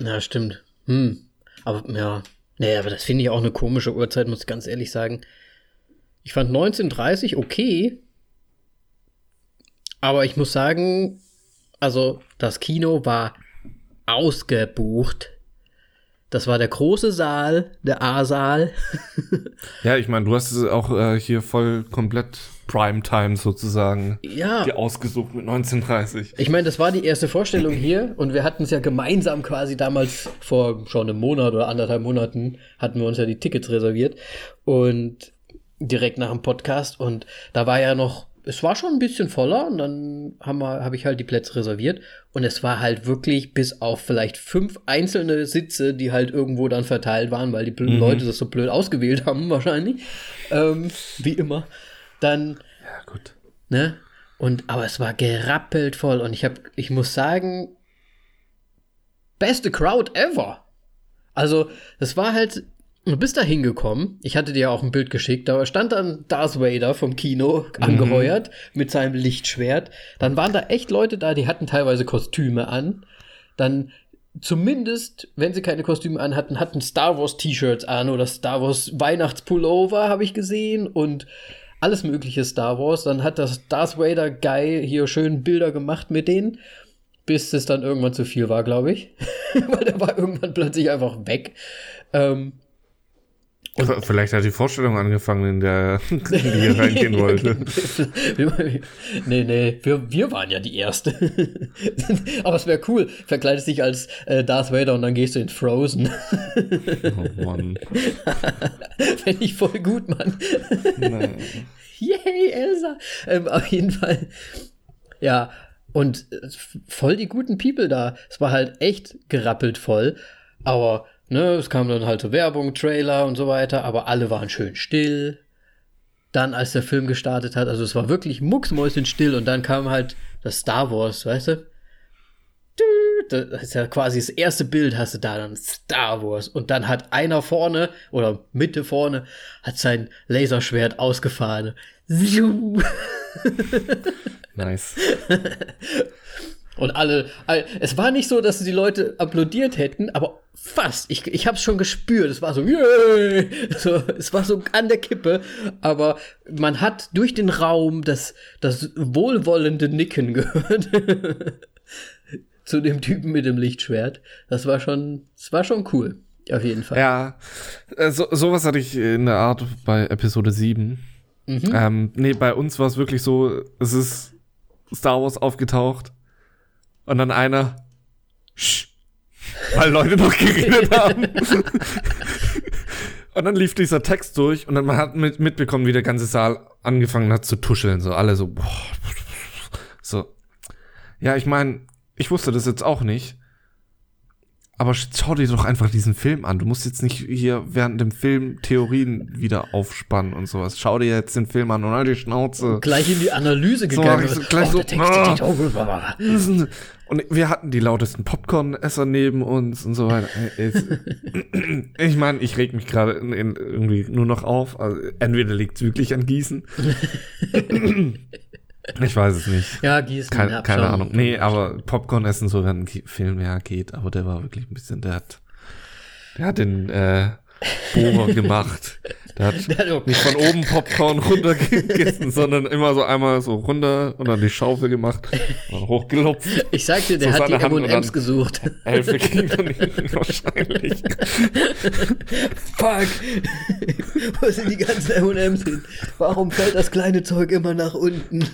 Ja, stimmt. Hm. Aber ja, naja, aber das finde ich auch eine komische Uhrzeit, muss ich ganz ehrlich sagen. Ich fand 1930 okay, aber ich muss sagen, also das Kino war ausgebucht das war der große Saal, der A-Saal. ja, ich meine, du hast es auch äh, hier voll komplett Primetime sozusagen. Ja. Die ausgesucht mit 1930. Ich meine, das war die erste Vorstellung hier und wir hatten es ja gemeinsam quasi damals vor schon einem Monat oder anderthalb Monaten hatten wir uns ja die Tickets reserviert und direkt nach dem Podcast und da war ja noch es war schon ein bisschen voller und dann habe hab ich halt die Plätze reserviert und es war halt wirklich bis auf vielleicht fünf einzelne Sitze, die halt irgendwo dann verteilt waren, weil die mhm. Leute das so blöd ausgewählt haben wahrscheinlich, ähm, wie immer. Dann ja gut. Ne? Und aber es war gerappelt voll und ich habe, ich muss sagen, beste Crowd ever. Also es war halt Du bist da hingekommen. Ich hatte dir auch ein Bild geschickt. Da stand dann Darth Vader vom Kino angeheuert mhm. mit seinem Lichtschwert. Dann waren da echt Leute da, die hatten teilweise Kostüme an. Dann zumindest, wenn sie keine Kostüme an hatten, hatten Star Wars T-Shirts an oder Star Wars Weihnachtspullover, habe ich gesehen. Und alles mögliche Star Wars. Dann hat das Darth Vader Guy hier schön Bilder gemacht mit denen. Bis es dann irgendwann zu viel war, glaube ich. Weil der war irgendwann plötzlich einfach weg. Ähm, und Vielleicht hat die Vorstellung angefangen, in der die hier reingehen wollte. nee, nee, wir, wir waren ja die Erste. Aber es wäre cool, verkleidest dich als äh, Darth Vader und dann gehst du in Frozen. oh Mann. Fände ich voll gut, Mann. Yay, Elsa. Ähm, auf jeden Fall. Ja, und äh, voll die guten People da. Es war halt echt gerappelt voll. Aber Ne, es kam dann halt so Werbung, Trailer und so weiter, aber alle waren schön still. Dann, als der Film gestartet hat, also es war wirklich mucksmäuschenstill und dann kam halt das Star Wars, weißt du? Das ist ja quasi das erste Bild, hast du da dann Star Wars. Und dann hat einer vorne oder Mitte vorne hat sein Laserschwert ausgefahren. nice. Und alle, es war nicht so, dass die Leute applaudiert hätten, aber fast. Ich, ich habe es schon gespürt. Es war so, yay! so, es war so an der Kippe. Aber man hat durch den Raum das, das wohlwollende Nicken gehört. Zu dem Typen mit dem Lichtschwert. Das war schon, das war schon cool. Auf jeden Fall. Ja, äh, so, sowas hatte ich in der Art bei Episode 7. Mhm. Ähm, nee, bei uns war es wirklich so, es ist Star Wars aufgetaucht und dann einer, Sch, weil Leute noch geredet haben. und dann lief dieser Text durch und dann man hat mit, mitbekommen, wie der ganze Saal angefangen hat zu tuscheln. So alle so, boah, so. Ja, ich meine, ich wusste das jetzt auch nicht. Aber schau dir doch einfach diesen Film an. Du musst jetzt nicht hier während dem Film Theorien wieder aufspannen und sowas. Schau dir jetzt den Film an und halt die Schnauze. Gleich in die Analyse gegangen. So, gleich oh, so, ah, und wir hatten die lautesten Popcorn-Esser neben uns und so weiter. ich meine, ich reg mich gerade irgendwie nur noch auf. Also, entweder liegt es wirklich an Gießen. Ich weiß es nicht. Ja, Gießen. Keine, keine Ahnung. Nee, aber Popcorn essen so während ein Film, ja, geht. Aber der war wirklich ein bisschen, der hat, der hat den, äh, Bohrer gemacht. Der hat, nicht von oben Popcorn runtergegessen, sondern immer so einmal so runter und dann die Schaufel gemacht, hochgelopft. Ich sag dir, der so hat die M&M's gesucht. Elfe ging dann wahrscheinlich. Fuck. Wo sind die ganzen M&M's hin? Warum fällt das kleine Zeug immer nach unten?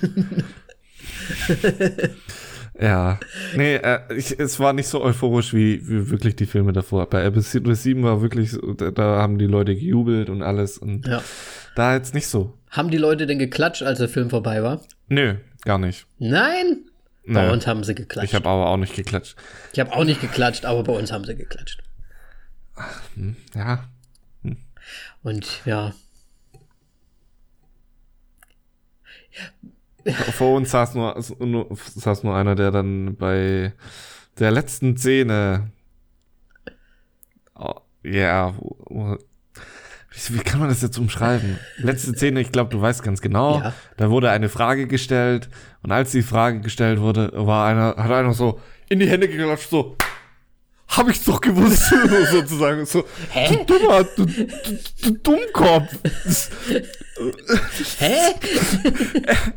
Ja, nee, äh, ich, es war nicht so euphorisch wie, wie wirklich die Filme davor. Bei Episode 7 war wirklich, da, da haben die Leute gejubelt und alles und ja. da jetzt nicht so. Haben die Leute denn geklatscht, als der Film vorbei war? Nö, gar nicht. Nein? Nee. Bei uns haben sie geklatscht. Ich habe aber auch nicht geklatscht. Ich habe auch nicht geklatscht, aber bei uns haben sie geklatscht. Ach, hm, ja. Hm. Und ja. Vor uns saß nur, saß nur einer, der dann bei der letzten Szene. Oh, ja. Yeah, wie, wie kann man das jetzt umschreiben? Letzte Szene, ich glaube, du weißt ganz genau. Ja. Da wurde eine Frage gestellt und als die Frage gestellt wurde, war einer, hat einer so in die Hände geklatscht, so, hab ich's doch gewusst, sozusagen. So, Hä? du dummer, du, du, du Dummkopf. Hä?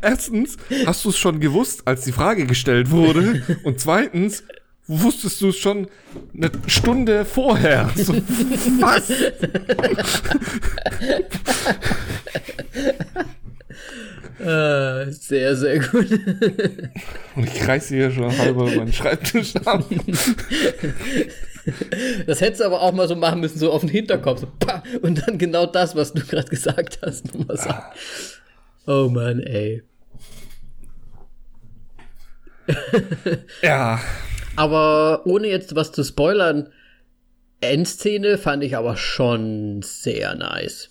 Erstens, hast du es schon gewusst, als die Frage gestellt wurde? Und zweitens, wusstest du es schon eine Stunde vorher? So, was? Äh, sehr, sehr gut. Und ich kreise hier schon halber meinen Schreibtisch ab. Das hättest du aber auch mal so machen müssen, so auf den Hinterkopf. So, und dann genau das, was du gerade gesagt hast, nochmal sagen. Oh Mann, ey. ja. Aber ohne jetzt was zu spoilern, Endszene fand ich aber schon sehr nice.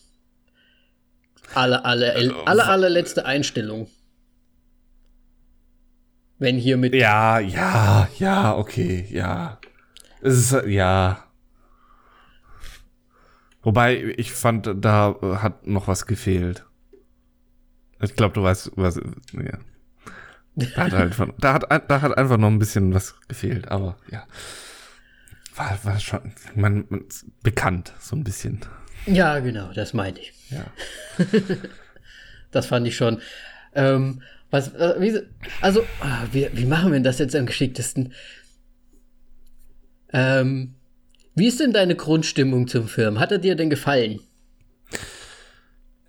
Alle, alle, also, alle, allerletzte Einstellung. Wenn hier mit. Ja, ja, ja, okay, ja. Es ist, ja. Wobei, ich fand, da hat noch was gefehlt. Ich glaube, du weißt, was. Ja. Da hat, halt, da, hat, da hat einfach noch ein bisschen was gefehlt, aber ja. War, war schon man, man, bekannt, so ein bisschen. Ja, genau, das meinte ich. Ja. das fand ich schon. Ähm, was, äh, wie, also, ah, wie, wie machen wir das jetzt am geschicktesten? Ähm, wie ist denn deine Grundstimmung zum Film? Hat er dir denn gefallen?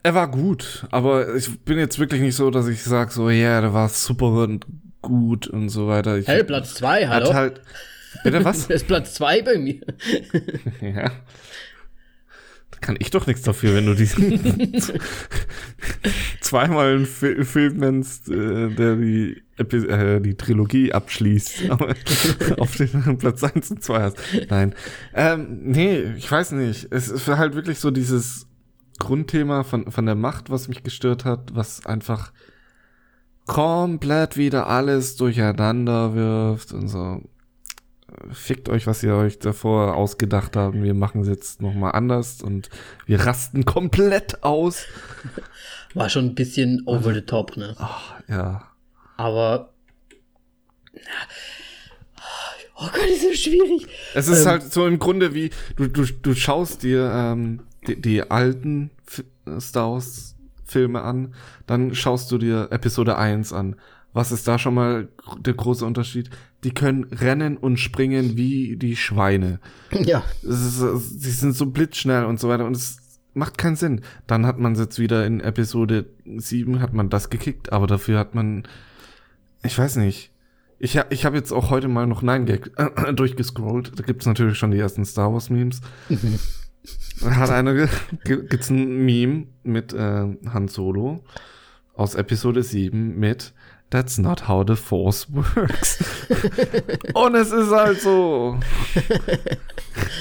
Er war gut, aber ich bin jetzt wirklich nicht so, dass ich sage so, ja, yeah, der war super und gut und so weiter. Ich, hey, Platz zwei, hallo? Halt, bitte was? ist Platz zwei bei mir. ja kann ich doch nichts dafür, wenn du diesen zweimal einen Fi Film nennst, äh, der die, Epi äh, die Trilogie abschließt, aber auf den Platz 1 und 2 hast. Nein. Ähm, nee, ich weiß nicht. Es ist halt wirklich so dieses Grundthema von, von der Macht, was mich gestört hat, was einfach komplett wieder alles durcheinander wirft und so fickt euch, was ihr euch davor ausgedacht habt. Wir machen es jetzt nochmal anders und wir rasten komplett aus. War schon ein bisschen over the top, ne? Ach, ja. Aber. Oh Gott, ist so schwierig. Es ist ähm, halt so im Grunde wie, du, du, du schaust dir ähm, die, die alten Star Wars Filme an, dann schaust du dir Episode 1 an. Was ist da schon mal der große Unterschied? Die können rennen und springen wie die Schweine. Ja. sie sind so blitzschnell und so weiter und es macht keinen Sinn. Dann hat man jetzt wieder in Episode 7 hat man das gekickt, aber dafür hat man, ich weiß nicht. Ich, ich habe jetzt auch heute mal noch Nein Gag äh, durchgescrollt. Da gibt's natürlich schon die ersten Star Wars Memes. hat eine, gibt's ein Meme mit äh, Han Solo aus Episode 7 mit That's not how the force works. Und es ist halt so.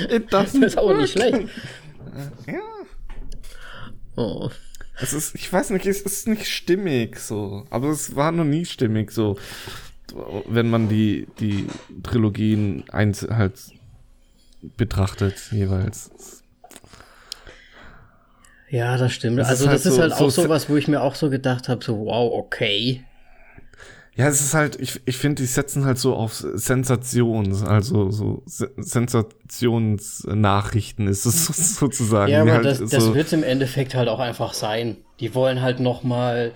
It doesn't das ist auch nicht schlecht. Ja. Oh. Es ist, ich weiß nicht, es ist nicht stimmig so. Aber es war noch nie stimmig so. Wenn man die, die Trilogien eins halt betrachtet, jeweils. Ja, das stimmt. Das also, ist halt das ist halt so, auch so was, wo ich mir auch so gedacht habe: so, wow, okay. Ja, es ist halt, ich, ich finde, die setzen halt so auf Sensations, also so Sensationsnachrichten ist es sozusagen. Ja, aber halt das, das so wird im Endeffekt halt auch einfach sein. Die wollen halt noch mal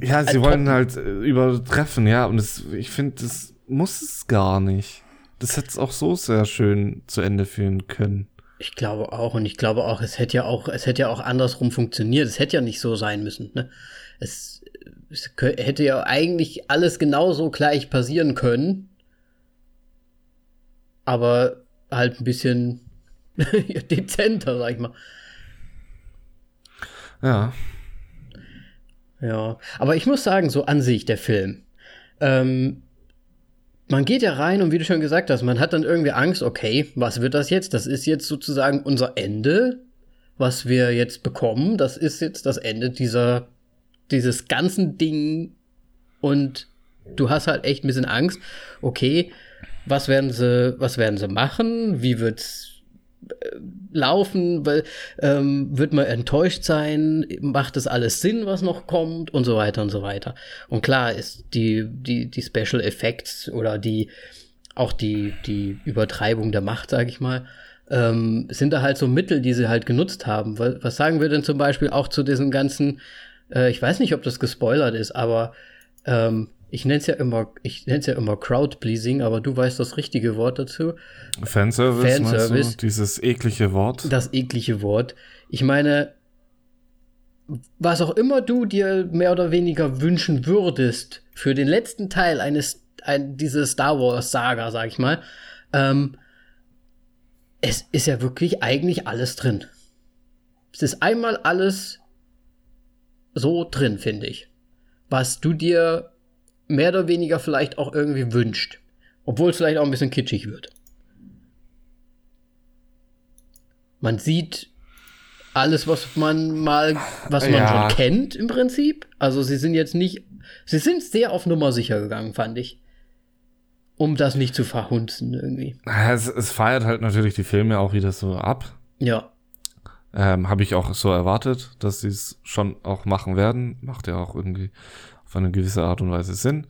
Ja, sie wollen halt äh, übertreffen, ja, und das, ich finde, das muss es gar nicht. Das hätte es auch so sehr schön zu Ende führen können. Ich glaube auch, und ich glaube auch, es hätte ja auch, es hätte ja auch andersrum funktioniert. Es hätte ja nicht so sein müssen. Ne? Es, es hätte ja eigentlich alles genauso gleich passieren können. Aber halt ein bisschen dezenter, sag ich mal. Ja. Ja. Aber ich muss sagen, so an sich, der Film. Ähm, man geht ja rein und wie du schon gesagt hast, man hat dann irgendwie Angst, okay, was wird das jetzt? Das ist jetzt sozusagen unser Ende, was wir jetzt bekommen. Das ist jetzt das Ende dieser, dieses ganzen Ding. Und du hast halt echt ein bisschen Angst, okay, was werden sie, was werden sie machen? Wie wird's laufen, weil ähm, wird man enttäuscht sein, macht das alles Sinn, was noch kommt und so weiter und so weiter. Und klar ist die, die, die Special Effects oder die, auch die, die Übertreibung der Macht, sag ich mal, ähm, sind da halt so Mittel, die sie halt genutzt haben. Was, was sagen wir denn zum Beispiel auch zu diesen ganzen, äh, ich weiß nicht, ob das gespoilert ist, aber ähm, ich nenne es ja immer, ich nenne es ja immer Crowd-Pleasing, aber du weißt das richtige Wort dazu. Fanservice, Fanservice. Du? Dieses eklige Wort. Das eklige Wort. Ich meine, was auch immer du dir mehr oder weniger wünschen würdest für den letzten Teil eines, ein, dieses Star Wars Saga, sag ich mal, ähm, es ist ja wirklich eigentlich alles drin. Es ist einmal alles so drin, finde ich. Was du dir mehr oder weniger vielleicht auch irgendwie wünscht. Obwohl es vielleicht auch ein bisschen kitschig wird. Man sieht alles, was man mal, was man ja. schon kennt im Prinzip. Also sie sind jetzt nicht, sie sind sehr auf Nummer sicher gegangen, fand ich. Um das nicht zu verhunzen irgendwie. Es, es feiert halt natürlich die Filme auch wieder so ab. Ja. Ähm, Habe ich auch so erwartet, dass sie es schon auch machen werden. Macht ja auch irgendwie auf eine gewisse Art und Weise Sinn.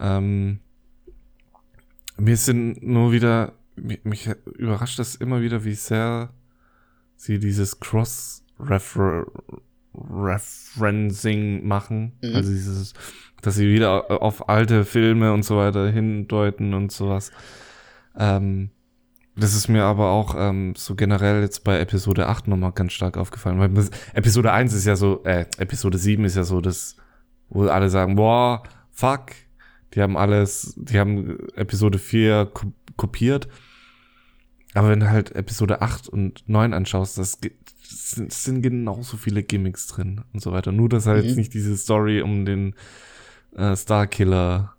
Ähm, mir sind nur wieder, mich, mich überrascht das immer wieder, wie sehr sie dieses Cross-Referencing machen. Mhm. Also dieses, dass sie wieder auf alte Filme und so weiter hindeuten und sowas. Ähm, das ist mir aber auch ähm, so generell jetzt bei Episode 8 nochmal ganz stark aufgefallen. Weil das, Episode 1 ist ja so, äh, Episode 7 ist ja so das wo alle sagen, boah, fuck, die haben alles, die haben Episode 4 kopiert. Aber wenn du halt Episode 8 und 9 anschaust, das, sind, sind genauso viele Gimmicks drin und so weiter. Nur, dass halt mhm. nicht diese Story um den äh, Starkiller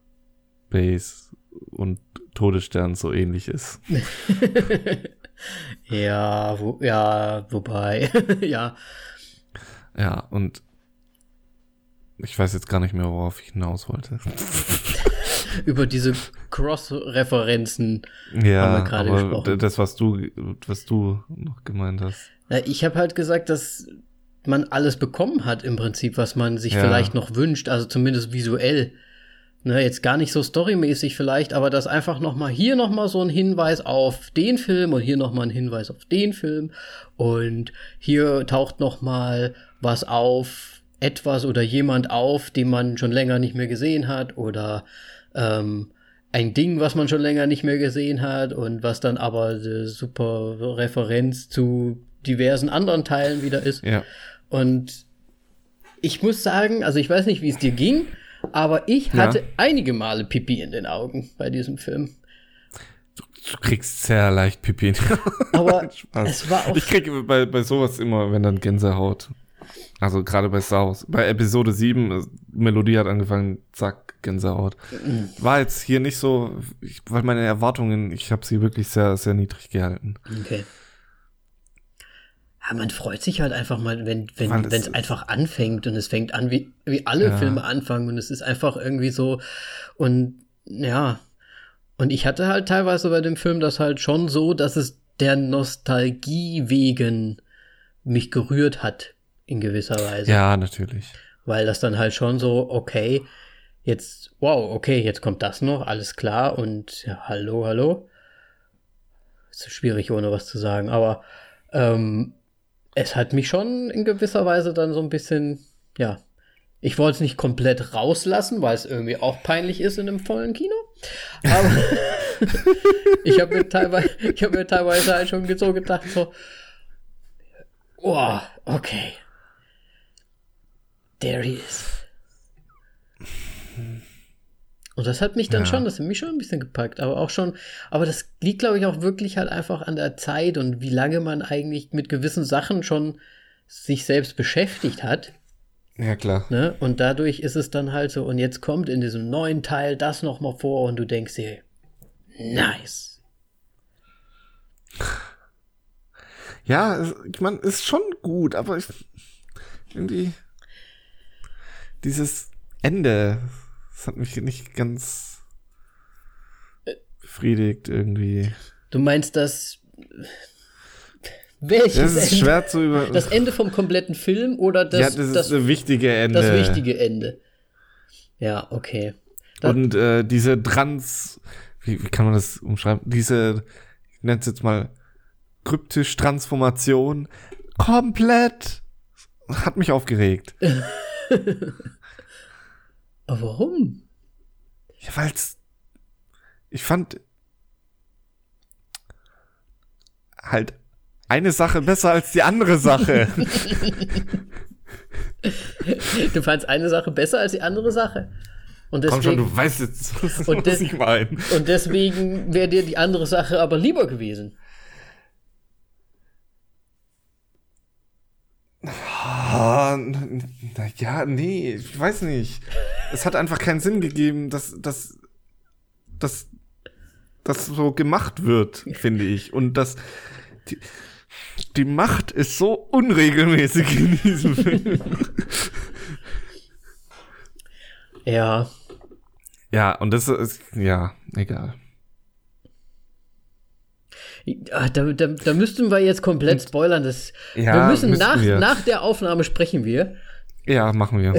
Base und Todesstern so ähnlich ist. ja, wo, ja, wobei, ja. Ja, und ich weiß jetzt gar nicht mehr, worauf ich hinaus wollte. Über diese Cross-Referenzen ja, haben wir gerade gesprochen. Das, was du, was du noch gemeint hast. Ich habe halt gesagt, dass man alles bekommen hat im Prinzip, was man sich ja. vielleicht noch wünscht, also zumindest visuell. Ne, jetzt gar nicht so storymäßig vielleicht, aber das einfach noch mal hier noch mal so ein Hinweis auf den Film und hier noch mal ein Hinweis auf den Film und hier taucht noch mal was auf, etwas oder jemand auf, den man schon länger nicht mehr gesehen hat oder ähm, ein Ding, was man schon länger nicht mehr gesehen hat und was dann aber eine super Referenz zu diversen anderen Teilen wieder ist. Ja. Und ich muss sagen, also ich weiß nicht, wie es dir ging, aber ich hatte ja. einige Male Pipi in den Augen bei diesem Film. Du, du kriegst sehr leicht Pipi in den Augen. Aber es war auch. Ich kriege bei, bei sowas immer, wenn dann Gänsehaut. Also gerade bei Star Wars. Bei Episode 7, äh, Melodie hat angefangen, zack, Gänsehaut. War jetzt hier nicht so, ich, weil meine Erwartungen, ich habe sie wirklich sehr, sehr niedrig gehalten. Okay. Ja, man freut sich halt einfach mal, wenn wenn wenn es einfach anfängt und es fängt an wie wie alle Ja. Filme anfangen und es ist einfach irgendwie so und ja und ich hatte halt teilweise bei dem Film das halt schon so, dass es der Nostalgie wegen mich gerührt hat in gewisser Weise, Ja, natürlich. weil das dann halt schon so okay jetzt wow okay jetzt kommt das noch alles klar und ja hallo hallo ist schwierig ohne was zu sagen, aber ähm, es hat mich schon in gewisser Weise dann so ein bisschen, ja, ich wollte es nicht komplett rauslassen, weil es irgendwie auch peinlich ist in einem vollen Kino. Aber ich habe mir teilweise, ich habe mir teilweise halt schon so gedacht, so, oh, okay. There he is. Und das hat mich dann Ja. schon, das hat mich schon ein bisschen gepackt, aber auch schon, aber das liegt, glaube ich, auch wirklich halt einfach an der Zeit und wie lange man eigentlich mit gewissen Sachen schon sich selbst beschäftigt hat. Ja, klar. Ne? Und dadurch ist es dann halt so, und jetzt kommt in diesem neuen Teil das nochmal vor und du denkst dir, nice. Ja, ich meine, ist schon gut, aber ich, irgendwie dieses Ende, das hat mich nicht ganz befriedigt irgendwie. Du meinst das. Welches Das ist Ende? schwer zu über. Das Ende vom kompletten Film oder das, ja, das ist das, das wichtige Ende. das wichtige Ende? Ja, okay. Da- Und äh, diese Trans, wie, wie kann man das umschreiben? Diese, ich nenne es jetzt mal kryptisch Transformation, komplett hat mich aufgeregt. Aber warum? Ja, weil's, ich fand halt eine Sache besser als die andere Sache. Du fandst eine Sache besser als die andere Sache. Und Komm schon, deswegen, du weißt jetzt, was, Und ich meine. und deswegen wäre dir die andere Sache aber lieber gewesen. Ah, ja, nee, ich weiß nicht. Es hat einfach keinen Sinn gegeben, dass, dass, dass, das so gemacht wird, finde ich. Und dass die, die Macht ist so unregelmäßig in diesem Film. Ja. ja, und das ist, ja, egal. Ah, Da, da, da müssten wir jetzt komplett spoilern. Das, Ja, wir müssen müssten nach, wir. nach der Aufnahme sprechen wir. Ja, machen wir.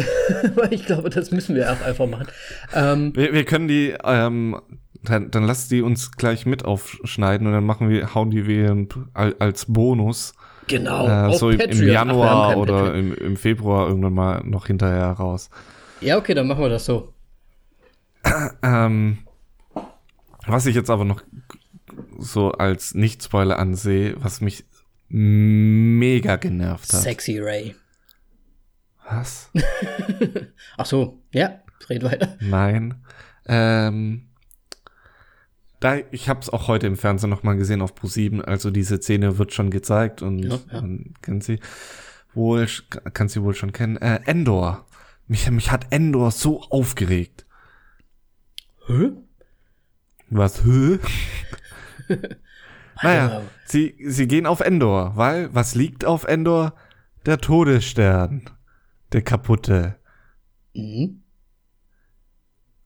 Weil ich glaube, das müssen wir auch einfach machen. Ähm, Wir, wir können die, ähm, dann, dann lass die uns gleich mit aufschneiden und dann machen wir, hauen die wir al- als Bonus. genau. äh, so im, im. Ach, Januar kein oder im, im Februar irgendwann mal noch hinterher raus. Ja, okay, dann machen wir das so. Ähm, was ich jetzt aber noch so als Nicht-Spoiler ansehe, was mich mega genervt hat. Sexy Ray. Was? Ach so, ja, red weiter. Nein. Ähm, da, ich habe es auch heute im Fernsehen noch mal gesehen auf Pro7. Also diese Szene wird schon gezeigt und Ja, ja. man kennt sie wohl, kann sie wohl schon kennen. Äh, Endor. Mich, mich hat Endor so aufgeregt. Hä? Was? Hä? naja, mal. sie, sie gehen auf Endor, weil was liegt auf Endor? Der Todesstern. Der kaputte. Mhm.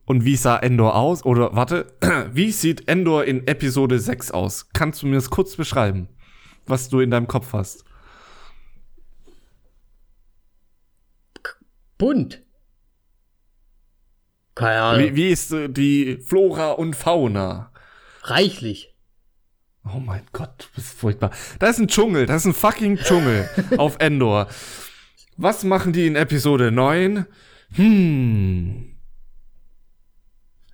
Und wie sah Endor aus? Oder warte, wie sieht Endor in Episode 6 aus? Kannst du mir das kurz beschreiben, was du in deinem Kopf hast? Bunt. Keine Ahnung. Wie, wie ist äh, die Flora und Fauna? Reichlich. Oh mein Gott, du bist furchtbar. Da ist ein Dschungel, da ist ein fucking Dschungel auf Endor. Was machen die in Episode 9? Hm.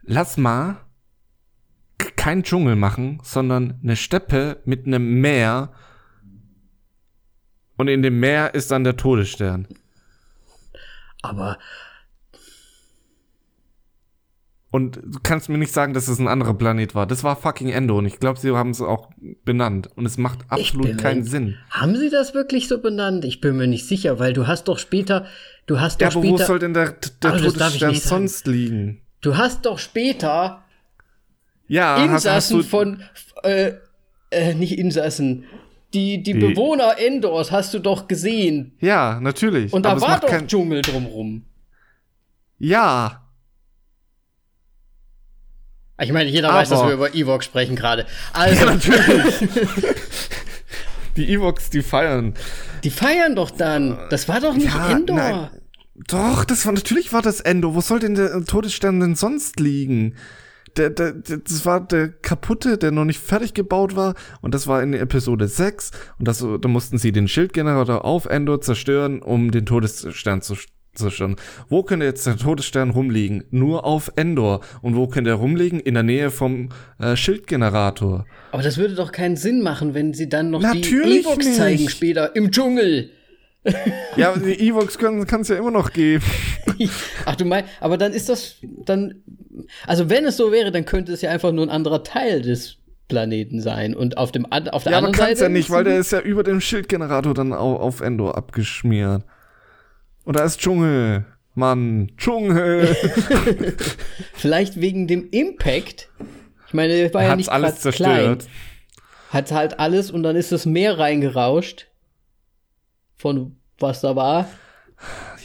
Lass mal kein Dschungel machen, sondern eine Steppe mit einem Meer. Und in dem Meer ist dann der Todesstern. Aber Und du kannst mir nicht sagen, dass es ein anderer Planet war. Das war fucking Endor. Und ich glaube, sie haben es auch benannt und es macht absolut keinen Sinn. Haben sie das wirklich so benannt? Ich bin mir nicht sicher, weil du hast doch später, du hast doch ja, aber später. wo soll denn der, der Todesstern sonst liegen? Du hast doch später ja, Insassen hast, hast von, äh, äh, nicht Insassen, die, die, die, Bewohner Endors hast du doch gesehen. Ja, natürlich. Und da war doch kein... Dschungel drumrum. Ja. Ich meine, jeder aber weiß, dass wir über Evox sprechen gerade. Also. Ja, natürlich. die Evox, die feiern. Die feiern doch dann. Das war doch nicht ja, Endor. Nein. Doch, das war natürlich war das Endor. Wo soll denn der Todesstern denn sonst liegen? Der, der, das war der kaputte, der noch nicht fertig gebaut war. Und das war in Episode 6. Und das, da mussten sie den Schildgenerator auf Endor zerstören, um den Todesstern zu zerstören. Wo könnte jetzt der Todesstern rumliegen? Nur auf Endor. Und wo könnte er rumliegen? In der Nähe vom äh, Schildgenerator. Aber das würde doch keinen Sinn machen, wenn sie dann noch Natürlich die Evox zeigen später im Dschungel. ja, die Evox kann es ja immer noch geben. Ach du meinst, aber dann ist das dann also wenn es so wäre, dann könnte es ja einfach nur ein anderer Teil des Planeten sein und auf dem auf der ja, anderen Seite. Ja, aber kann's ja nicht, weil der ist ja über dem Schildgenerator dann auf, auf Endor abgeschmiert. Und da ist Dschungel. Mann, Dschungel. Vielleicht wegen dem Impact. Ich meine, der war Hat's ja nicht alles zerstört. Klein. Hat halt alles und dann ist das Meer reingerauscht. Von was da war.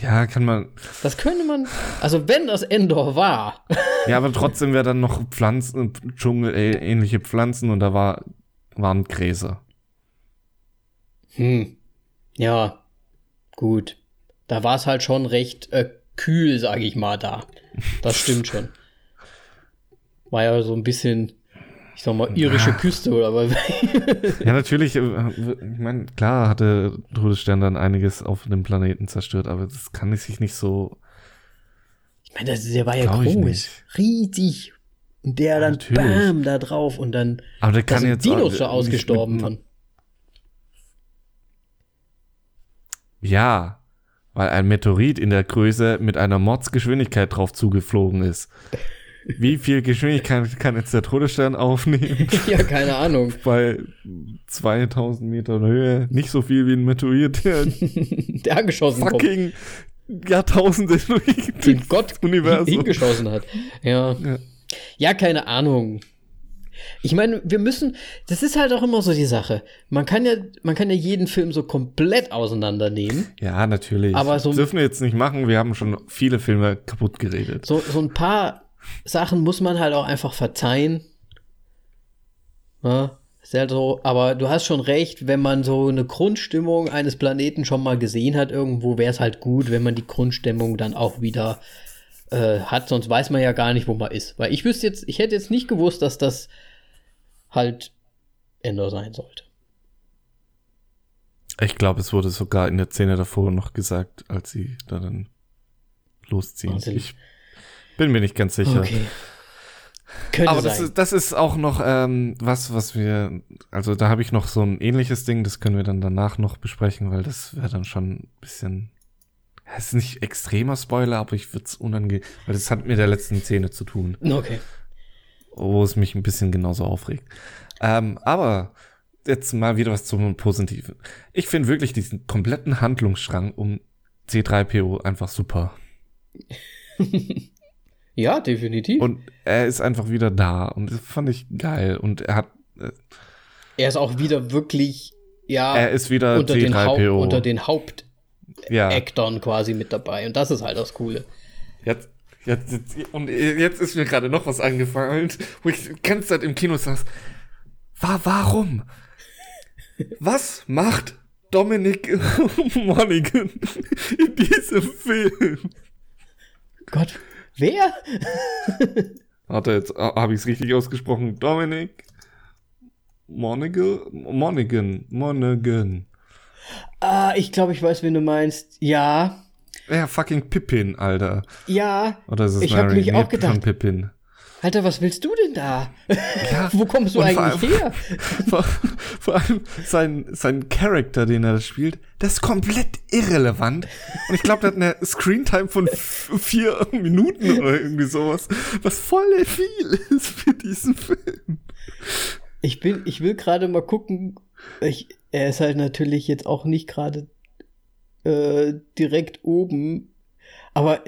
Ja, kann man. Das könnte man. Also, wenn das Endor war. ja, aber trotzdem wäre dann noch Pflanzen, Dschungel, äh, ähnliche Pflanzen und da war, waren Gräser. Hm. Ja. Gut. Da war es halt schon recht äh, kühl, sage ich mal, da. Das stimmt schon. War ja so ein bisschen ich sag mal, irische Küste oder was? ja, natürlich. Äh, ich meine, klar hatte Todesstern dann einiges auf dem Planeten zerstört, aber das kann sich nicht so. Ich meine, der war ja groß, riesig. Und der dann natürlich. bam da drauf und dann aber der kann jetzt Dinos schon ausgestorben von. Ja, weil ein Meteorit in der Größe mit einer Mordsgeschwindigkeit drauf zugeflogen ist. Wie viel Geschwindigkeit kann jetzt der Todesstern aufnehmen? ja, keine Ahnung. Bei 2000 Metern Höhe. Nicht so viel wie ein Meteorit, der, der angeschossen fucking kommt. Jahrtausende durch den Gott Universum hingeschossen hat. Ja. ja. Ja, keine Ahnung. Ich meine, wir müssen, das ist halt auch immer so die Sache. Man kann ja, man kann ja jeden Film so komplett auseinandernehmen. Ja, natürlich. Aber so. Das dürfen wir jetzt nicht machen. Wir haben schon viele Filme kaputt geredet. So, so ein paar Sachen muss man halt auch einfach verzeihen. Ja, ist halt so, aber du hast schon recht, wenn man so eine Grundstimmung eines Planeten schon mal gesehen hat, irgendwo wäre es halt gut, wenn man die Grundstimmung dann auch wieder äh, hat, sonst weiß man ja gar nicht, wo man ist. Weil ich wüsste jetzt, ich hätte jetzt nicht gewusst, dass das halt Ender sein sollte. Ich glaube, es wurde sogar in der Szene davor noch gesagt, als sie da dann losziehen. Also, ich bin mir nicht ganz sicher. Okay. Könnte Aber das ist, das ist auch noch ähm, was, was wir, also da habe ich noch so ein ähnliches Ding, das können wir dann danach noch besprechen, weil das wäre dann schon ein bisschen, es ist nicht extremer Spoiler, aber ich würde es unangenehm, weil das hat mit der letzten Szene zu tun. Okay. Wo es mich ein bisschen genauso aufregt. Ähm, aber jetzt mal wieder was zum Positiven. Ich finde wirklich diesen kompletten Handlungsstrang um C3PO einfach super. Ja, definitiv. Und er ist einfach wieder da und das fand ich geil. Und er hat. Äh, er ist auch wieder wirklich, ja, er ist wieder unter, den, Haupt, unter den Hauptakteuren ja. quasi mit dabei. Und das ist halt das Coole. Jetzt, jetzt, jetzt und jetzt ist mir gerade noch was angefallen, wo ich die ganze Zeit im Kino saß. War, warum? Was macht Dominic Monaghan in diesem Film? Gott, Wer? Warte, jetzt habe ich es richtig ausgesprochen. Dominic Monaghan? Monaghan. Monaghan. Ah, ich glaube, ich weiß, wen du meinst. Ja. Ja, fucking Pippin, Alter. Ja. Oder ist es ich habe mich auch gedacht. Pippin. Alter, was willst du denn da? Ja, Wo kommst du eigentlich allem, her? Vor, vor, allem sein, sein Charakter, den er spielt, der ist komplett irrelevant. Und ich glaube, der hat eine Screentime von vier Minuten oder irgendwie sowas, was voll viel ist für diesen Film. Ich bin, ich will gerade mal gucken. Ich, er ist halt natürlich jetzt auch nicht gerade äh, direkt oben. Aber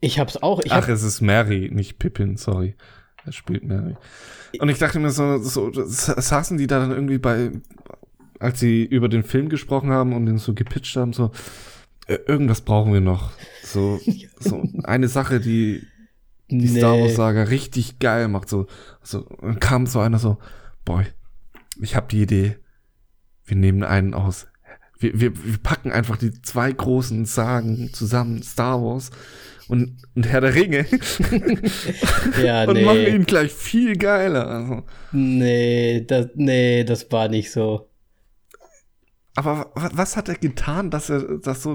ich hab's auch. Ich Ach, hab, es ist Mary, nicht Pippin, sorry. Er spielt Mary. Und ich dachte mir so, so saßen die da dann irgendwie bei, als sie über den Film gesprochen haben und den so gepitcht haben, so, irgendwas brauchen wir noch. So, so eine Sache, die die Nee. Star Wars Saga richtig geil macht. So, so dann kam so einer so, boy, ich habe die Idee, wir nehmen einen aus. Wir, wir, wir packen einfach die zwei großen Sagen zusammen, Star Wars und, und Herr der Ringe, ja, und machen nee. ihn gleich viel geiler. Also, Nee, das, nee, das war nicht so. aber wa- was hat er getan, dass er das so.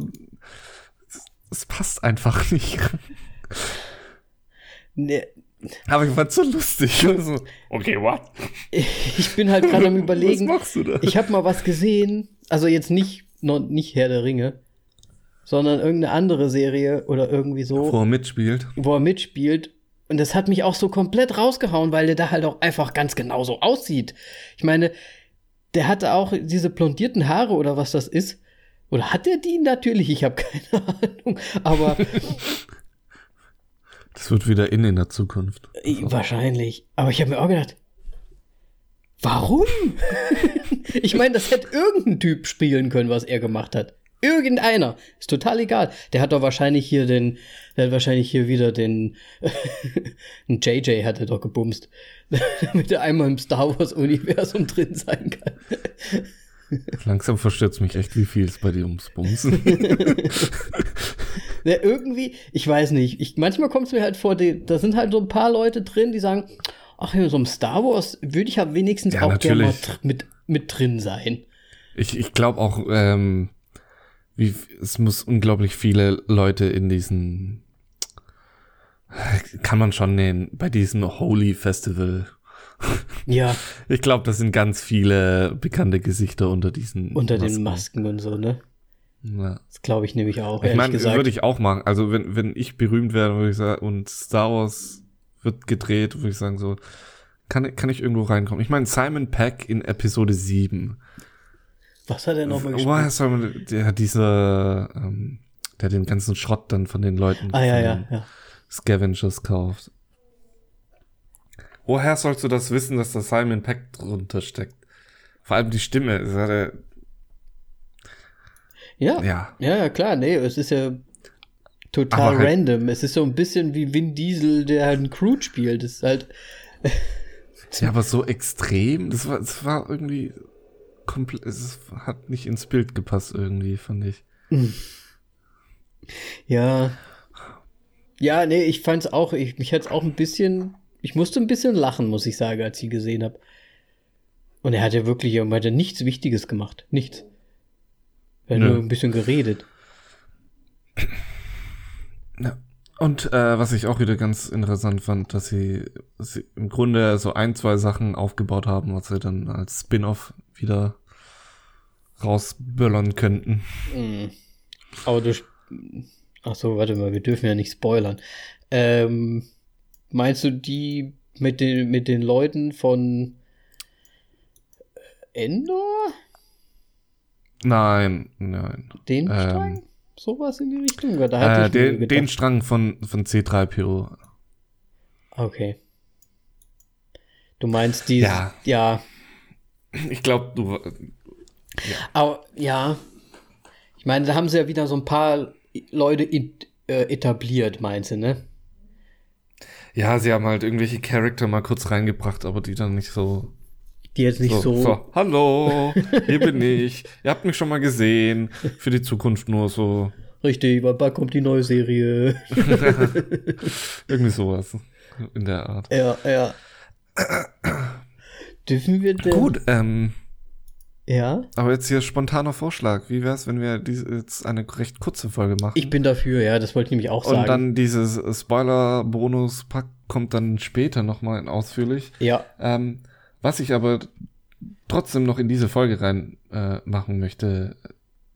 Es passt einfach nicht. Nee, Aber ich fand's so lustig. Also, okay, what? ich bin halt gerade am überlegen. Was machst du da? Ich habe mal was gesehen, also jetzt nicht, noch nicht Herr der Ringe, sondern irgendeine andere Serie oder irgendwie so, Wo er mitspielt. wo er mitspielt. Und das hat mich auch so komplett rausgehauen, weil der da halt auch einfach ganz genau so aussieht. Ich meine, der hatte auch diese blondierten Haare oder was das ist. Oder hat er die? Natürlich, ich habe keine Ahnung. Aber Das wird wieder in in der Zukunft. wahrscheinlich. Aber ich habe mir auch gedacht, warum? ich meine, das hätte irgendein Typ spielen können, was er gemacht hat. Irgendeiner. Ist total egal. Der hat doch wahrscheinlich hier den, der hat wahrscheinlich hier wieder den, ein JJ hat er doch gebumst. Damit er einmal im Star Wars Universum drin sein kann. Langsam verstört mich echt, wie viel es bei dir ums Bumsen. Ja, irgendwie, ich weiß nicht. Ich, manchmal kommt es mir halt vor, die, da sind halt so ein paar Leute drin, die sagen, ach ja, so im Star Wars würde ich ja wenigstens Ja, auch gerne mal mit, mit drin sein. Ich, ich glaube auch, ähm, wie, es muss unglaublich viele Leute in diesen, kann man schon nennen, bei diesem Holy Festival. Ja, Ich glaube, das sind ganz viele bekannte Gesichter unter diesen. unter den Masken und so, ne? Ja. Das glaube ich nämlich auch, Ich meine, würde ich auch machen. Also wenn, wenn ich berühmt werde, würde ich sagen, und Star Wars wird gedreht, würde ich sagen, so, kann, kann ich irgendwo reinkommen. Ich meine, Simon Peck in Episode 7. Was hat er nochmal gespielt? der hat diese, ähm, der den ganzen Schrott dann von den Leuten, Ah, ja, ja, ja. Scavengers kauft. Woher sollst du das wissen, dass da Simon Peck drunter steckt? Vor allem die Stimme, das hat er, Ja, ja. ja, ja, klar, nee, es ist ja total halt- random. Es ist so ein bisschen wie Vin Diesel, der halt einen Crude spielt. Das ist halt, Ja, aber so extrem, das war, das war irgendwie komplett, es hat nicht ins Bild gepasst irgendwie, fand ich. ja. Ja, nee, ich fand's auch, ich, mich hat's auch ein bisschen, ich musste ein bisschen lachen, muss ich sagen, als ich ihn gesehen habe. Und er hat ja wirklich, er hat ja nichts Wichtiges gemacht. Nichts. Er hat Nö. nur ein bisschen geredet. Ja. Und äh, was ich auch wieder ganz interessant fand, dass sie, dass sie im Grunde so ein, zwei Sachen aufgebaut haben, was sie dann als Spin-off wieder rausböllern könnten. Mhm. Aber du. Ach so, warte mal, wir dürfen ja nicht spoilern. Ähm, meinst du die mit den, mit den Leuten von Endor? Nein, nein. Den Ähm, Strang? Sowas in die Richtung? Da hatte Äh, ich den, den. Strang von, von C3PO. Okay. Du meinst die. Ja. Ja. Ich glaube, du. Aber ja. Ich meine, da haben sie ja wieder so ein paar Leute in, äh, etabliert, meinst du, ne? Ja, sie haben halt irgendwelche Charakter mal kurz reingebracht, aber die dann nicht so. Die jetzt nicht so. so hallo, hier bin ich. Ihr habt mich schon mal gesehen. Für die Zukunft nur so. Richtig, weil bald kommt die neue Serie. Irgendwie sowas. In der Art. Ja, ja. Dürfen wir denn? Gut, ähm, Ja, aber jetzt hier spontaner Vorschlag. Wie wär's, wenn wir diese, jetzt eine recht kurze Folge machen? ich bin dafür, ja, das wollte ich nämlich auch sagen. Und dann dieses Spoiler-Bonus-Pack kommt dann später nochmal ausführlich. ja, Ähm, was ich aber trotzdem noch in diese Folge rein äh, machen möchte,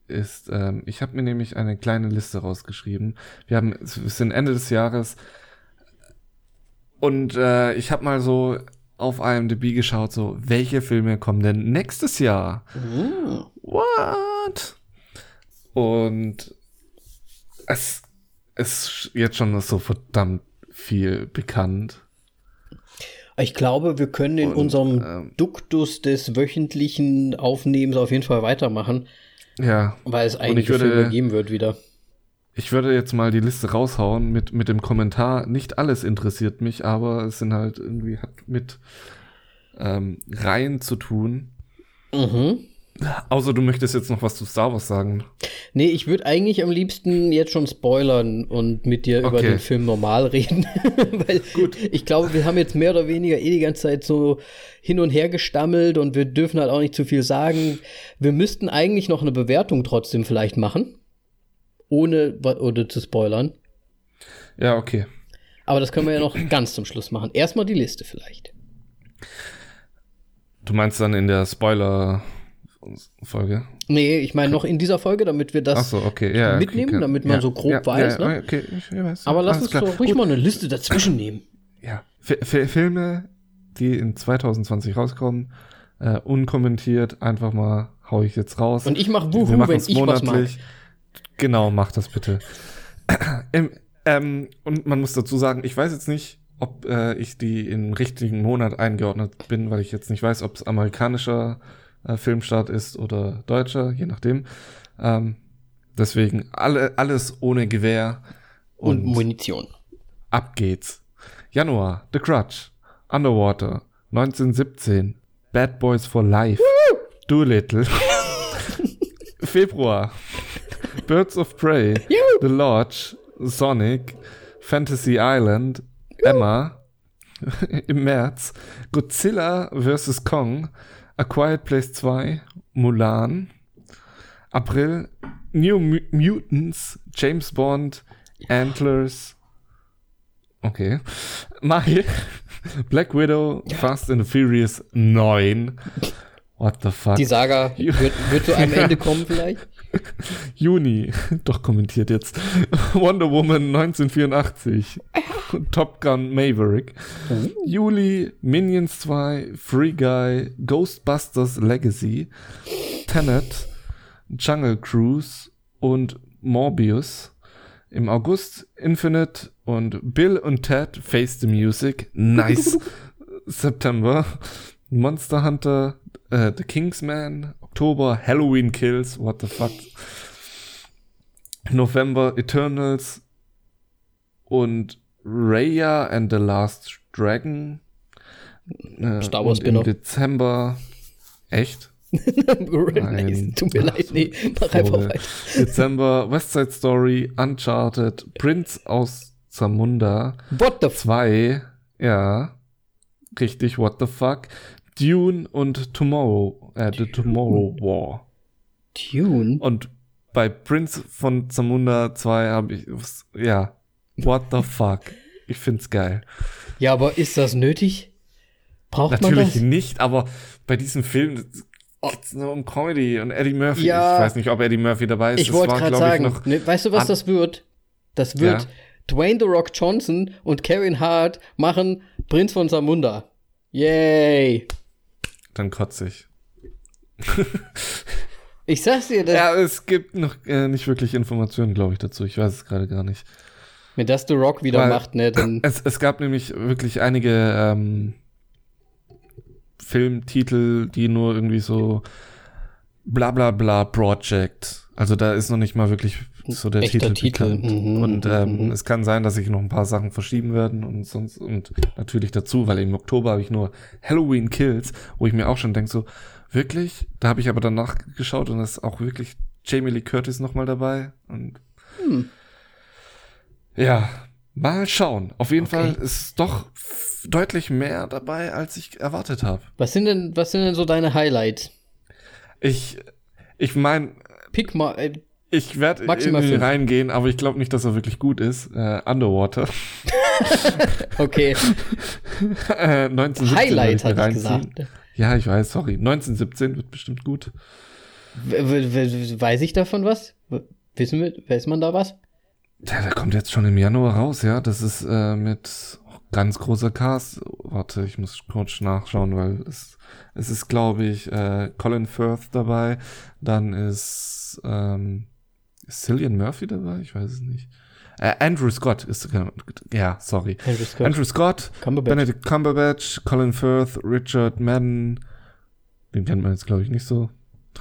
ist, ähm, ich habe mir nämlich eine kleine Liste rausgeschrieben. Wir haben, es sind Ende des Jahres und äh, ich habe mal so auf IMDb geschaut, so, welche Filme kommen denn nächstes Jahr? Mhm. What? Und es ist jetzt schon so verdammt viel bekannt. Ich glaube, wir können in Und, unserem ähm, Duktus des wöchentlichen Aufnehmens auf jeden Fall weitermachen, Ja, weil es ich einige würde- Filme geben wird wieder. Ich würde jetzt mal die Liste raushauen mit, mit dem Kommentar. Nicht alles interessiert mich, aber es sind halt irgendwie, hat mit ähm, Reihen zu tun. Mhm. Außer du möchtest jetzt noch was zu Star Wars sagen. Nee, ich würde eigentlich am liebsten jetzt schon spoilern und mit dir über Okay. den Film normal reden. Weil ich glaube, wir haben jetzt mehr oder weniger eh die ganze Zeit so hin und her gestammelt und wir dürfen halt auch nicht zu viel sagen. Wir müssten eigentlich noch eine Bewertung trotzdem vielleicht machen. Ohne oder zu spoilern. Ja, okay. Aber das können wir ja noch ganz zum Schluss machen. Erstmal die Liste vielleicht. Du meinst dann in der Spoiler-Folge? Nee, ich meine noch in dieser Folge, damit wir das. Achso, okay. Ja, mitnehmen, okay, damit man so grob weiß, ne? Okay, ich weiß. Aber lass uns klar. doch ruhig Gut. mal eine Liste dazwischen nehmen. Ja, Fi- Fi- Filme, die in 2020 rauskommen, äh, unkommentiert, einfach mal hau ich jetzt raus. Und ich mach Wir Wuhu, wenn ich was mag. Genau, mach das bitte. Im, ähm, und man muss dazu sagen, ich weiß jetzt nicht, ob äh, ich die im richtigen Monat eingeordnet bin, weil ich jetzt nicht weiß, ob es amerikanischer äh, Filmstart ist oder deutscher, je nachdem. Ähm, deswegen alle, alles ohne Gewehr Und Munition. Ab geht's. Januar, The Crutch, Underwater, 1917, Bad Boys for Life, Doolittle. Februar, Birds of Prey, The Lodge, Sonic, Fantasy Island, Emma. Im März, Godzilla vs. Kong, A Quiet Place 2, Mulan. April, New Mu- Mutants, James Bond, Antlers, Okay. Mai. Black Widow, Fast and the Furious 9. What the fuck? Die Saga wird, wird zu einem Ende kommen vielleicht. Juni. Doch kommentiert jetzt. Wonder Woman 1984. Top Gun Maverick. Juli. Minions 2. Free Guy. Ghostbusters Legacy. Tenet. Jungle Cruise. Und Morbius. Im August Infinite und Bill und Ted Face the Music. Nice. September Monster Hunter, äh, The Kingsman. Oktober Halloween Kills. What the fuck. November Eternals und Raya and the Last Dragon. Äh, Star Wars Im Spin-off. Dezember. Echt? Nein, tut mir leid, nee, mach einfach weiter. Dezember West Side Story, Uncharted, Prince aus Zamunda, What the f 2, ja, richtig, what the fuck, Dune und Tomorrow, äh, The Tomorrow War. Tune? Und bei Prince von Zamunda 2 habe ich, ja, what the fuck. Ich find's geil. Ja, aber ist das nötig? Braucht Natürlich man das? nicht, aber bei diesem Film geht's nur um Comedy und Eddie Murphy. Ja. ich weiß nicht, ob Eddie Murphy dabei ist. Ich wollte gerade sagen, noch, ne, weißt du, was das wird? Das wird Ja. Dwayne The Rock Johnson und Kevin Hart machen Prinz von Samunda. Yay! Dann kotze ich. Ich sag's dir, das, Ja, es gibt noch äh, nicht wirklich Informationen, glaube ich, dazu. Ich weiß es gerade gar nicht. wenn das The Rock wieder Weil- macht, ne, dann Es, es gab nämlich wirklich einige ähm, Filmtitel, die nur irgendwie so bla bla bla Project. Also da ist noch nicht mal wirklich so der Titel, Titel. bekannt. Mhm, und ähm, mhm. es kann sein, dass sich noch ein paar Sachen verschieben werden und sonst und natürlich dazu, weil im Oktober habe ich nur Halloween Kills, wo ich mir auch schon denke so wirklich. Da habe ich aber danach geschaut und ist auch wirklich Jamie Lee Curtis noch mal dabei und Hm. ja, mal schauen. Auf jeden Okay. Fall ist doch deutlich mehr dabei, als ich erwartet habe. was sind denn, was sind denn so deine Highlights? Ich, ich meine, Pick mal, äh, ich werde reingehen, aber ich glaube nicht, dass er wirklich gut ist. Äh, Underwater. okay, äh, 1917 Highlight mir ich gesagt. Ja, ich weiß, sorry. 1917 wird bestimmt gut. Weiß ich davon was? Wissen wir, weiß man da was? Ja, der kommt jetzt schon im Januar raus, ja. Das ist äh, mit, ganz großer Cast. Warte, ich muss kurz nachschauen, weil es, es ist, glaube ich, äh, Colin Firth dabei. Dann ist, ähm, ist Cillian Murphy dabei? Ich weiß es nicht. Äh, Andrew Scott ist, ja, sorry. Andrew Scott. Andrew Scott, Cumberbatch. Benedict Cumberbatch, Colin Firth, Richard Madden, den kennt man jetzt, glaube ich, nicht so.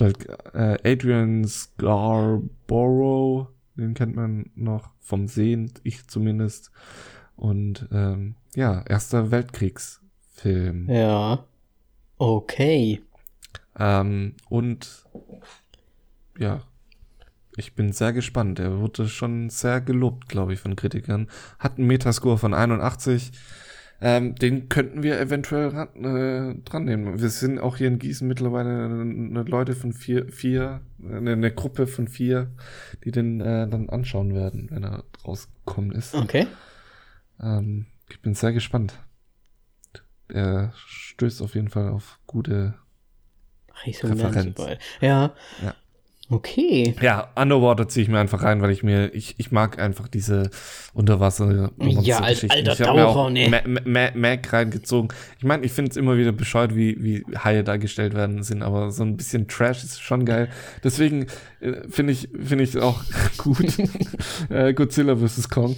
Äh, Adrian Scarborough, den kennt man noch vom Sehen, ich zumindest. Und ähm, ja, Erster Weltkriegsfilm. Ja. Okay. Ähm, und ja, ich bin sehr gespannt. Er wurde schon sehr gelobt, glaube ich, von Kritikern. Hat einen Metascore von 81. Ähm, den könnten wir eventuell äh, dran nehmen. Wir sind auch hier in Gießen mittlerweile eine, eine Leute von vier, vier eine, eine Gruppe von vier, die den äh, dann anschauen werden, wenn er rausgekommen ist. Okay. Ähm, ich bin sehr gespannt. Er stößt auf jeden Fall auf gute Resonanz Ja. Ja. Okay. Ja, Underwater ziehe ich mir einfach rein, weil ich mir, ich, ich mag einfach diese Unterwasser. Ja, als alter ich Taucher, auch ne? Ma- Ma- Ma- Mac reingezogen. Ich meine, ich finde es immer wieder bescheuert, wie, wie Haie dargestellt werden sind, aber so ein bisschen Trash ist schon geil. Deswegen äh, finde ich, finde ich auch gut. äh, Godzilla vs. Kong.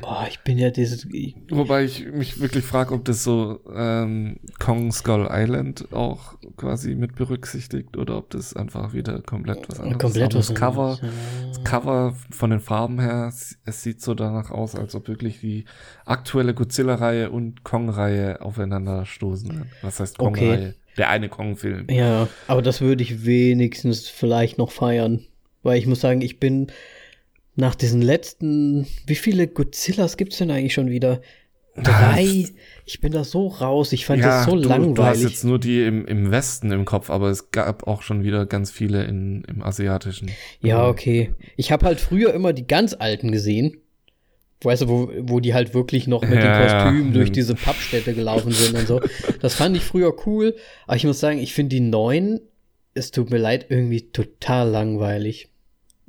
Boah, ich bin ja dieses. Wobei ich mich wirklich frage, ob das so ähm, Kong Skull Island auch quasi mit berücksichtigt oder ob das einfach wieder komplett was anderes Komplett ist. das Cover, das Cover von den Farben her, es, sieht so danach aus, als ob wirklich die aktuelle Godzilla-Reihe und Kong-Reihe aufeinander stoßen. Was heißt Okay. Kong-Reihe? Der eine Kong-Film. Ja, aber das würde ich wenigstens vielleicht noch feiern. Weil ich muss sagen, ich bin nach diesen letzten. Wie viele Godzillas gibt es denn eigentlich schon wieder? Drei. Ich bin da so raus. Ich fand das so du, du hast langweilig. jetzt nur die im, im Westen im Kopf, aber es gab auch schon wieder ganz viele in, im asiatischen. Ja, okay. Ich habe halt früher immer die ganz alten gesehen. Weißt du, wo, wo die halt wirklich noch mit Ja, den ja. Kostümen durch Hm. diese Pappstätte gelaufen sind und so. Das fand ich früher cool. Aber ich muss sagen, ich finde die neuen, es tut mir leid, irgendwie total langweilig.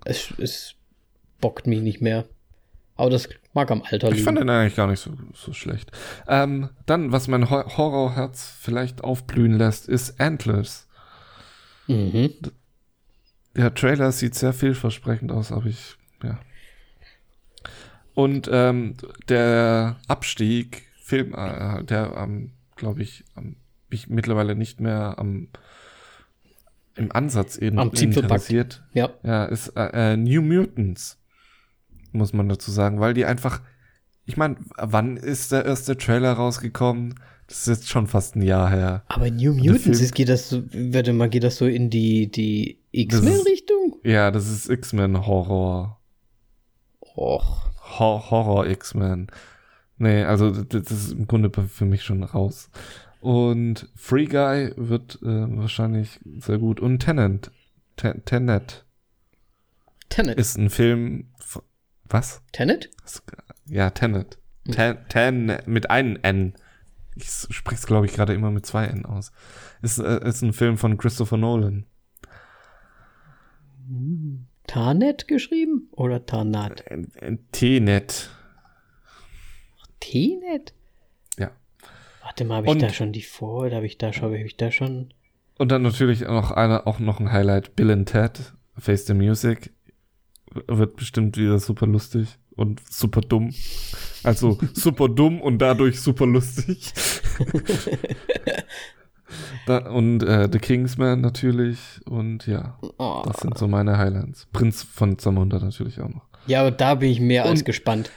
Es, es bockt mich nicht mehr. Aber das mag am Alter Ich liegen. fand den eigentlich gar nicht so, so schlecht. Ähm, dann, was mein Ho Horrorherz vielleicht aufblühen lässt, ist Antlers. mhm. Der Trailer sieht sehr vielversprechend aus, aber ich, ja. Und ähm, der Abstieg, Film, äh, der am, glaube ich, am, mich mittlerweile nicht mehr am im Ansatz packt. interessiert. Ja. Ja, ist äh, äh, New Mutants, muss man dazu sagen, weil die einfach, ich meine, wann ist der erste Trailer rausgekommen? Das ist jetzt schon fast ein Jahr her. Aber New Mutants, Film- ist, geht das so, warte mal, geht das so in die, die X-Men-Richtung? Ja, das ist X-Men Horror. Och. Hor Horror X-Men. Nee, also das ist im Grunde für mich schon raus. Und Free Guy wird äh, wahrscheinlich sehr gut. Und Tenant. Ten Tenet Tenet. ist ein Film. Was? Tenet? Ja, Tenet. Ten, ten mit einem N. Ich spreche es, glaube ich, gerade immer mit zwei N aus. Ist, äh, ist ein Film von Christopher Nolan. Tarnet geschrieben? Oder Tarnat? Äh, äh, Tenet. Tenet? Ja. Warte mal, habe ich Und- da schon die vor? Habe ich da schon, habe ich da schon? Und dann natürlich noch einer, auch noch ein Highlight, Bill and Ted, Face the Music. Wird bestimmt wieder super lustig und super dumm. Also super dumm und dadurch super lustig. da, und äh, The Kingsman natürlich und ja, Oh. das sind so meine Highlights. Prinz von Zamunda natürlich auch noch. Ja, aber da bin ich mehr als Und- gespannt.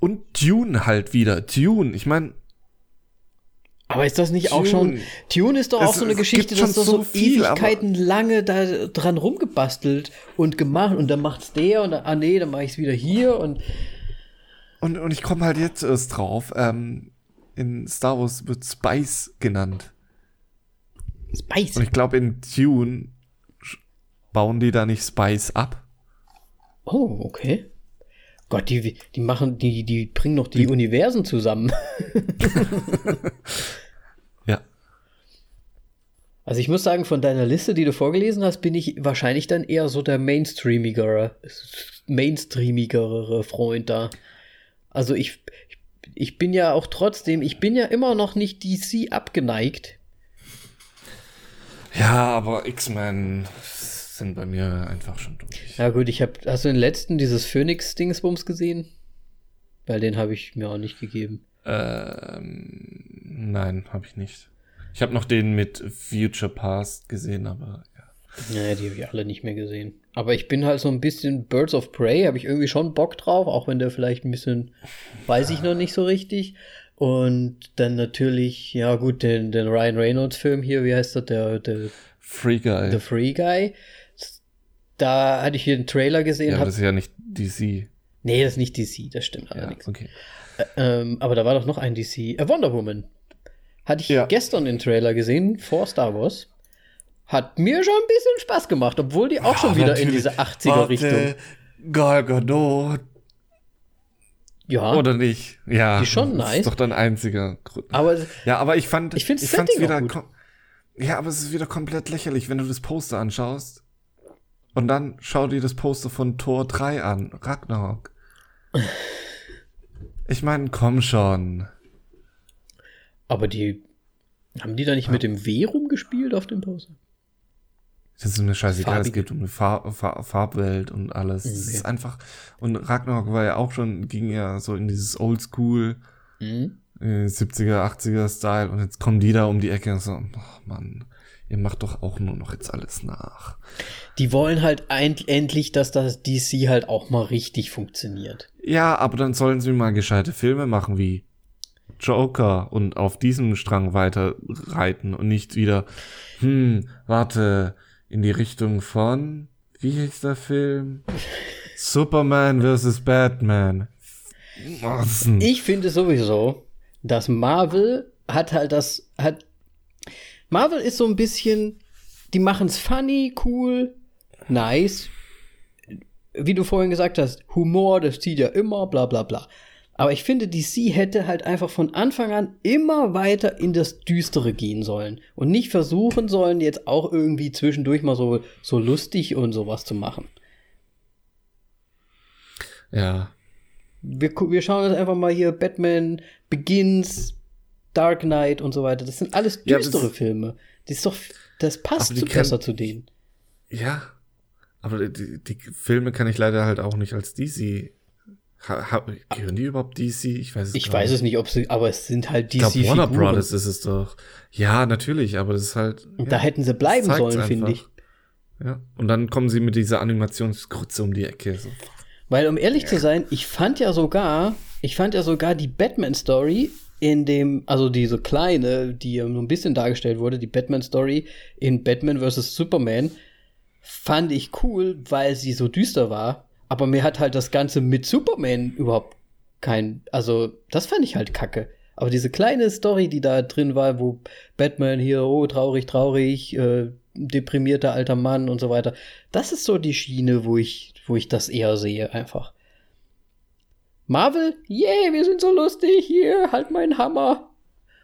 Und Dune halt wieder. Dune, ich meine, Aber ist das nicht auch schon. Tune ist doch auch Es- so eine es Geschichte, dass da so so viel, Ewigkeiten lange da dran rumgebastelt und gemacht und dann macht's der und dann, ah nee, dann mach ich's wieder hier und und, und ich komme halt jetzt erst drauf. Ähm, in Star Wars wird Spice genannt. Spice. Und ich glaube, in sch- bauen die da nicht Spice ab. Oh, okay. Gott, die, die machen, die, die bringen noch die, Universen zusammen. Ja. Also ich muss sagen, von deiner Liste, die du vorgelesen hast, bin ich wahrscheinlich dann eher so der mainstreamigere, mainstreamigere Freund da. Also ich, ich bin ja auch trotzdem, ich bin ja immer noch nicht DC abgeneigt. Ja, aber X-Men sind bei mir einfach schon durch. Ja gut, ich habe, hast du den letzten dieses Phoenix-Dingsbums gesehen? Weil den habe ich mir auch nicht gegeben. Ähm, nein, habe ich nicht. Ich habe noch den mit Future Past gesehen, aber ja. Naja, die habe ich alle nicht mehr gesehen. Aber ich bin halt so ein bisschen Birds of Prey, habe ich irgendwie schon Bock drauf, auch wenn der vielleicht ein bisschen, weiß ich noch nicht so richtig. Und dann natürlich, ja gut, den, den Ryan Reynolds-Film hier, wie heißt das, der, der Free Guy. The Free Guy. Da hatte ich hier einen Trailer gesehen. ja, hab, das ist ja nicht DC. nee, das ist nicht DC, das stimmt Ja, allerdings. okay. Ähm, aber da war doch noch ein DC. Äh, Wonder Woman. Hatte ich Ja. gestern den Trailer gesehen vor Star Wars. Hat mir schon ein bisschen Spaß gemacht, obwohl die auch schon Ja, wieder in natürlich. diese 80er-Richtung. Warte, Gal Gadot, Ja, oder nicht? Ja. Die ist schon das nice. Ist doch dein einziger Grund. aber Ja, aber ich fand, Ich find's fand's wieder, ja, aber es ist wieder komplett lächerlich, wenn du das Poster anschaust und dann schau dir das Poster von Tor 3 an, Ragnarok. Ich meine, komm schon. aber die haben die da nicht mit dem W rumgespielt auf dem Poster? Das ist mir scheißegal, es Farbige. geht um eine Far Far Farbwelt und alles. Es Okay. ist einfach, und Ragnarok war ja auch schon, ging ja so in dieses Oldschool, Mhm. äh, 70er, 80er Style und jetzt kommen die da um die Ecke und so, ach Mann, ihr macht doch auch nur noch jetzt alles nach. Die wollen halt endlich, dass das DC halt auch mal richtig funktioniert. Ja, aber dann sollen sie mal gescheite Filme machen wie Joker und auf diesem Strang weiter reiten und nicht wieder, hm, warte, in die Richtung von, wie hieß der Film? Superman vs. Batman. Ich finde sowieso, dass Marvel hat halt das, hat, Marvel ist so ein bisschen, die machen's funny, cool, nice. Wie du vorhin gesagt hast, Humor, das zieht ja immer, bla bla bla. Aber ich finde, DC hätte halt einfach von Anfang an immer weiter in das Düstere gehen sollen und nicht versuchen sollen, jetzt auch irgendwie zwischendurch mal so, so lustig und sowas zu machen. Ja, Wir, wir schauen uns einfach mal hier Batman Begins, Dark Knight und so weiter. Das sind alles Ja, düstere das- Filme. Das ist doch, das passt zu besser zu denen. ja. Aber die, die Filme kann ich leider halt auch nicht als DC. Ha, ha, gehören die überhaupt DC? Ich weiß es Ich gar weiß nicht. es nicht, ob sie, aber es sind halt Ich glaube, Warner. Brothers ist es doch. Ja, natürlich, aber das ist halt. Ja, da hätten sie bleiben sollen, finde ich. Ja. Und dann kommen sie mit dieser Animationsgrütze um die Ecke. So. Weil, um ehrlich zu sein, ich fand ja sogar, ich fand ja sogar die Batman-Story in dem, also diese kleine, die ja so ein bisschen dargestellt wurde, die Batman-Story in Batman vs. Superman, fand ich cool, weil sie so düster war. Aber mir hat halt das Ganze mit Superman überhaupt kein, also das fand ich halt kacke. Aber diese kleine Story, die da drin war, wo Batman hier, oh, traurig, traurig, äh, deprimierter alter Mann und so weiter, das ist so die Schiene, wo ich, wo ich das eher sehe, einfach. Marvel, yeah, wir sind so lustig, hier, halt meinen Hammer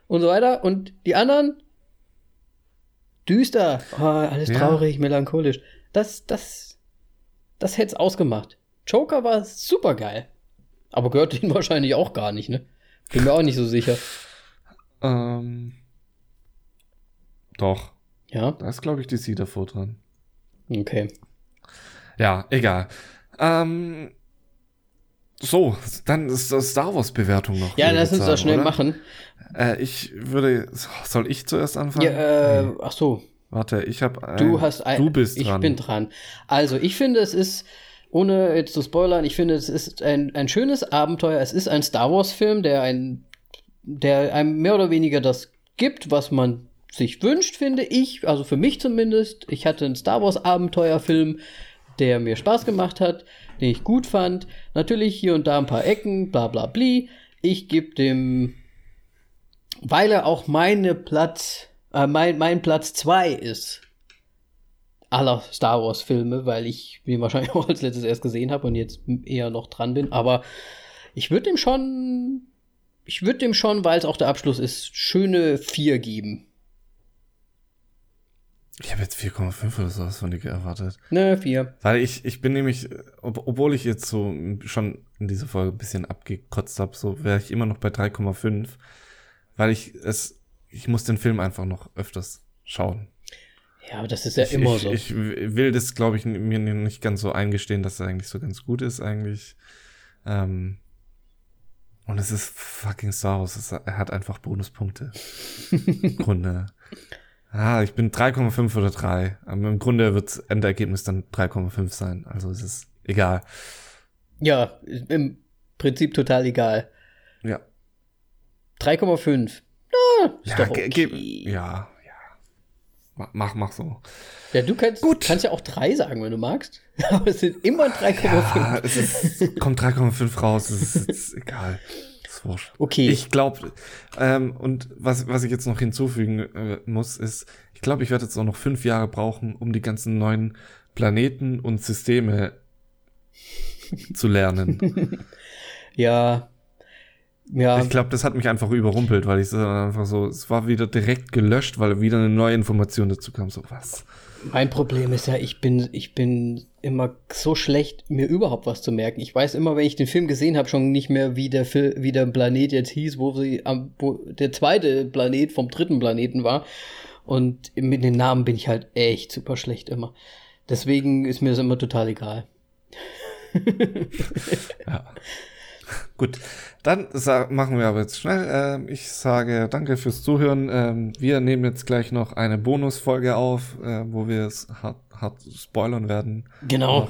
und so weiter. Und die anderen, düster, oh, alles Ja. traurig, melancholisch. Das, das, das hätte es ausgemacht. Joker war super geil. Aber gehört ihnen wahrscheinlich auch gar nicht, ne? Bin mir auch nicht so sicher. Ähm, doch, Ja, da ist, glaube ich, DC davor dran. okay. Ja, egal. Ähm, so, dann ist das Star Wars-Bewertung noch. Ja, lass ich uns das sagen, schnell oder? machen. Äh, ich würde. Soll ich zuerst anfangen? Ja, äh, ach so, Warte, ich habe. Du hast ein, Du bist ich dran. bin dran. Also, ich finde, es ist, ohne jetzt zu spoilern, ich finde, es ist ein, ein schönes Abenteuer. Es ist ein Star Wars-Film, der ein, der einem mehr oder weniger das gibt, was man sich wünscht, finde ich. Also für mich zumindest. Ich hatte einen Star Wars-Abenteuerfilm, der mir Spaß gemacht hat, den ich gut fand. Natürlich hier und da ein paar Ecken, bla bla bli. Ich gebe dem weil er auch meine Platz, äh, mein, mein Platz 2 ist aller Star Wars Filme, weil ich den wahrscheinlich auch als letztes erst gesehen habe und jetzt eher noch dran bin. Aber ich würde dem schon, ich würde dem schon, weil es auch der Abschluss ist, schöne 4 geben. Ich habe jetzt 4,5 oder sowas von dir erwartet. Ne, 4. Weil ich, ich bin nämlich, ob, obwohl ich jetzt so schon in dieser Folge ein bisschen abgekotzt habe, so wäre ich immer noch bei 3,5. Weil ich es, ich muss den Film einfach noch öfters schauen. Ja, aber das ist ja ich, immer ich, so. Ich will das, glaube ich, mir nicht ganz so eingestehen, dass er eigentlich so ganz gut ist, eigentlich. Ähm, und es ist fucking Star Wars. Es, er hat einfach Bonuspunkte. Im Grunde. Ah, ich bin 3,5 oder 3. Aber im Grunde wird das Endergebnis dann 3,5 sein. Also es ist egal. Ja, im Prinzip total egal. Ja. 3,5. Ja, ist Ja, doch okay. ja, ja. Ma- Mach, mach so. Ja, du kannst, Gut. kannst ja auch 3 sagen, wenn du magst. Aber es sind immer 3,5. Ja, es ist, kommt 3,5 raus. Es ist, ist egal. Wurscht. Okay. Ich glaube, ähm, und was, was ich jetzt noch hinzufügen äh, muss, ist, ich glaube, ich werde jetzt auch noch fünf Jahre brauchen, um die ganzen neuen Planeten und Systeme zu lernen. Ja. Ja, Ich glaube, das hat mich einfach überrumpelt, weil ich so einfach so, es war wieder direkt gelöscht, weil wieder eine neue Information dazu kam. So was. mein Problem ist ja, ich bin, ich bin immer so schlecht, mir überhaupt was zu merken. Ich weiß immer, wenn ich den Film gesehen habe, schon nicht mehr, wie der, Fil wie der Planet jetzt hieß, wo sie am, wo der zweite Planet vom dritten Planeten war. Und mit den Namen bin ich halt echt super schlecht immer. Deswegen ist mir das immer total egal. Ja. Gut, dann machen wir aber jetzt schnell. Ähm, ich sage danke fürs Zuhören. Ähm, wir nehmen jetzt gleich noch eine Bonusfolge auf, äh, wo wir es hart, hart spoilern werden. Genau.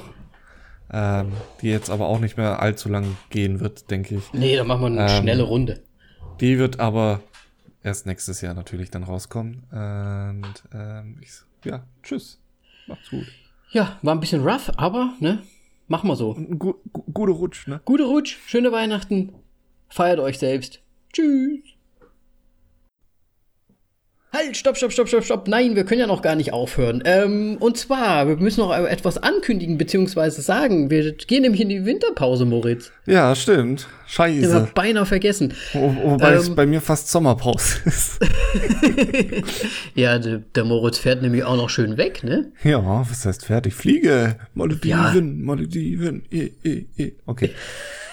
Ähm, die jetzt aber auch nicht mehr allzu lang gehen wird, denke ich. Nee, dann machen wir eine Ähm, schnelle Runde. Die wird aber erst nächstes Jahr natürlich dann rauskommen. Und ähm, ich, ja, tschüss. Macht's gut. Ja, war ein bisschen rough, aber, ne, machen wir so. Gu gute Rutsch, ne? Gute Rutsch, schöne Weihnachten, feiert euch selbst. Tschüss. Halt, stopp, stopp, stopp, stopp, stopp. Nein, wir können ja noch gar nicht aufhören. Ähm, und zwar, wir müssen noch etwas ankündigen bzw. sagen. Wir gehen nämlich in die Winterpause, Moritz. Ja, stimmt. Ich habe Scheiße. beinahe vergessen. Wo, wobei es Ähm. bei mir fast Sommerpause ist. Ja, der, der Moritz fährt nämlich auch noch schön weg, ne? Ja, was heißt fertig? Fliege. Malediven, Malediven. Eh, eh, eh. Okay.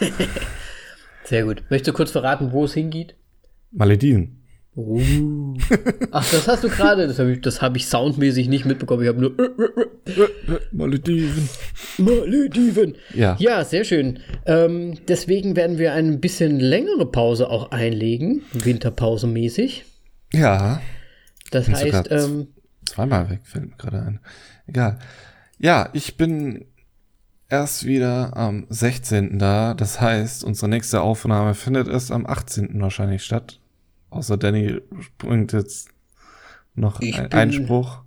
Sehr gut. Möchtest du kurz verraten, wo es hingeht? Malediven. Uh. Ach, das hast du gerade. Das habe ich, das hab ich soundmäßig nicht mitbekommen. Ich habe nur. Äh, äh, Malediven. Malediven. Ja. Ja, sehr schön. Ähm, deswegen werden wir eine bisschen längere Pause auch einlegen, Winterpause-mäßig. Ja. Das Bin heißt, ähm, Zweimal weg, fällt mir gerade ein. Egal. Ja, ich bin erst wieder am 16. da. Das heißt, unsere nächste Aufnahme findet erst am 18. wahrscheinlich statt. Außer Danny bringt jetzt noch Ich einen bin- Einspruch.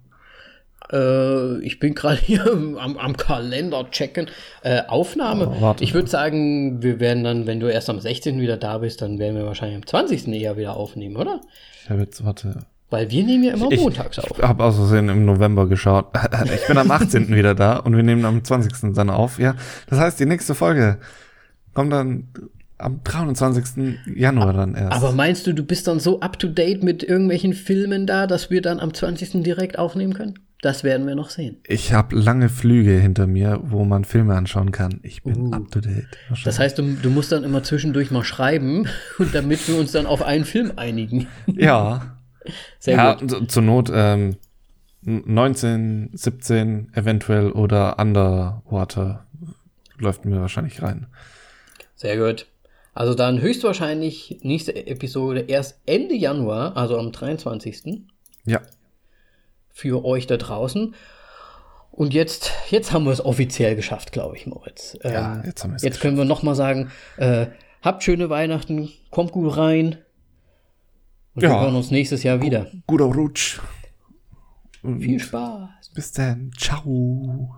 äh, ich bin gerade hier am, am Kalender checken. Äh, Aufnahme. Oh, ich würde sagen, wir werden dann, wenn du erst am 16. wieder da bist, dann werden wir wahrscheinlich am 20. eher wieder aufnehmen, oder? Ich habe jetzt, warte. Weil wir nehmen ja immer Ich- montags auf. Ich habe aus Versehen im November geschaut. Ich bin am 18. wieder da und wir nehmen am 20. dann auf. Ja, das heißt, die nächste Folge kommt dann am 23. Januar dann erst. Aber meinst du, du bist dann so up to date mit irgendwelchen Filmen da, dass wir dann am 20. direkt aufnehmen können? Das werden wir noch sehen. Ich habe lange Flüge hinter mir, wo man Filme anschauen kann. Ich bin up to date. Das heißt, du, du musst dann immer zwischendurch mal schreiben, und damit wir uns dann auf einen Film einigen. ja. Sehr ja, gut. zu- zur Not ähm, 19, 17 eventuell oder Underwater läuft mir wahrscheinlich rein. Sehr gut. Also dann höchstwahrscheinlich nächste Episode erst Ende Januar, also am 23. Ja. für euch da draußen. Und jetzt, jetzt haben wir es offiziell geschafft, glaube ich, Moritz. Ja, Ähm, jetzt haben wir es Jetzt können wir noch mal sagen, äh, habt schöne Weihnachten, kommt gut rein. Und wir Ja. hören uns nächstes Jahr wieder. Guter Rutsch. Und Viel Spaß. bis dann. Ciao.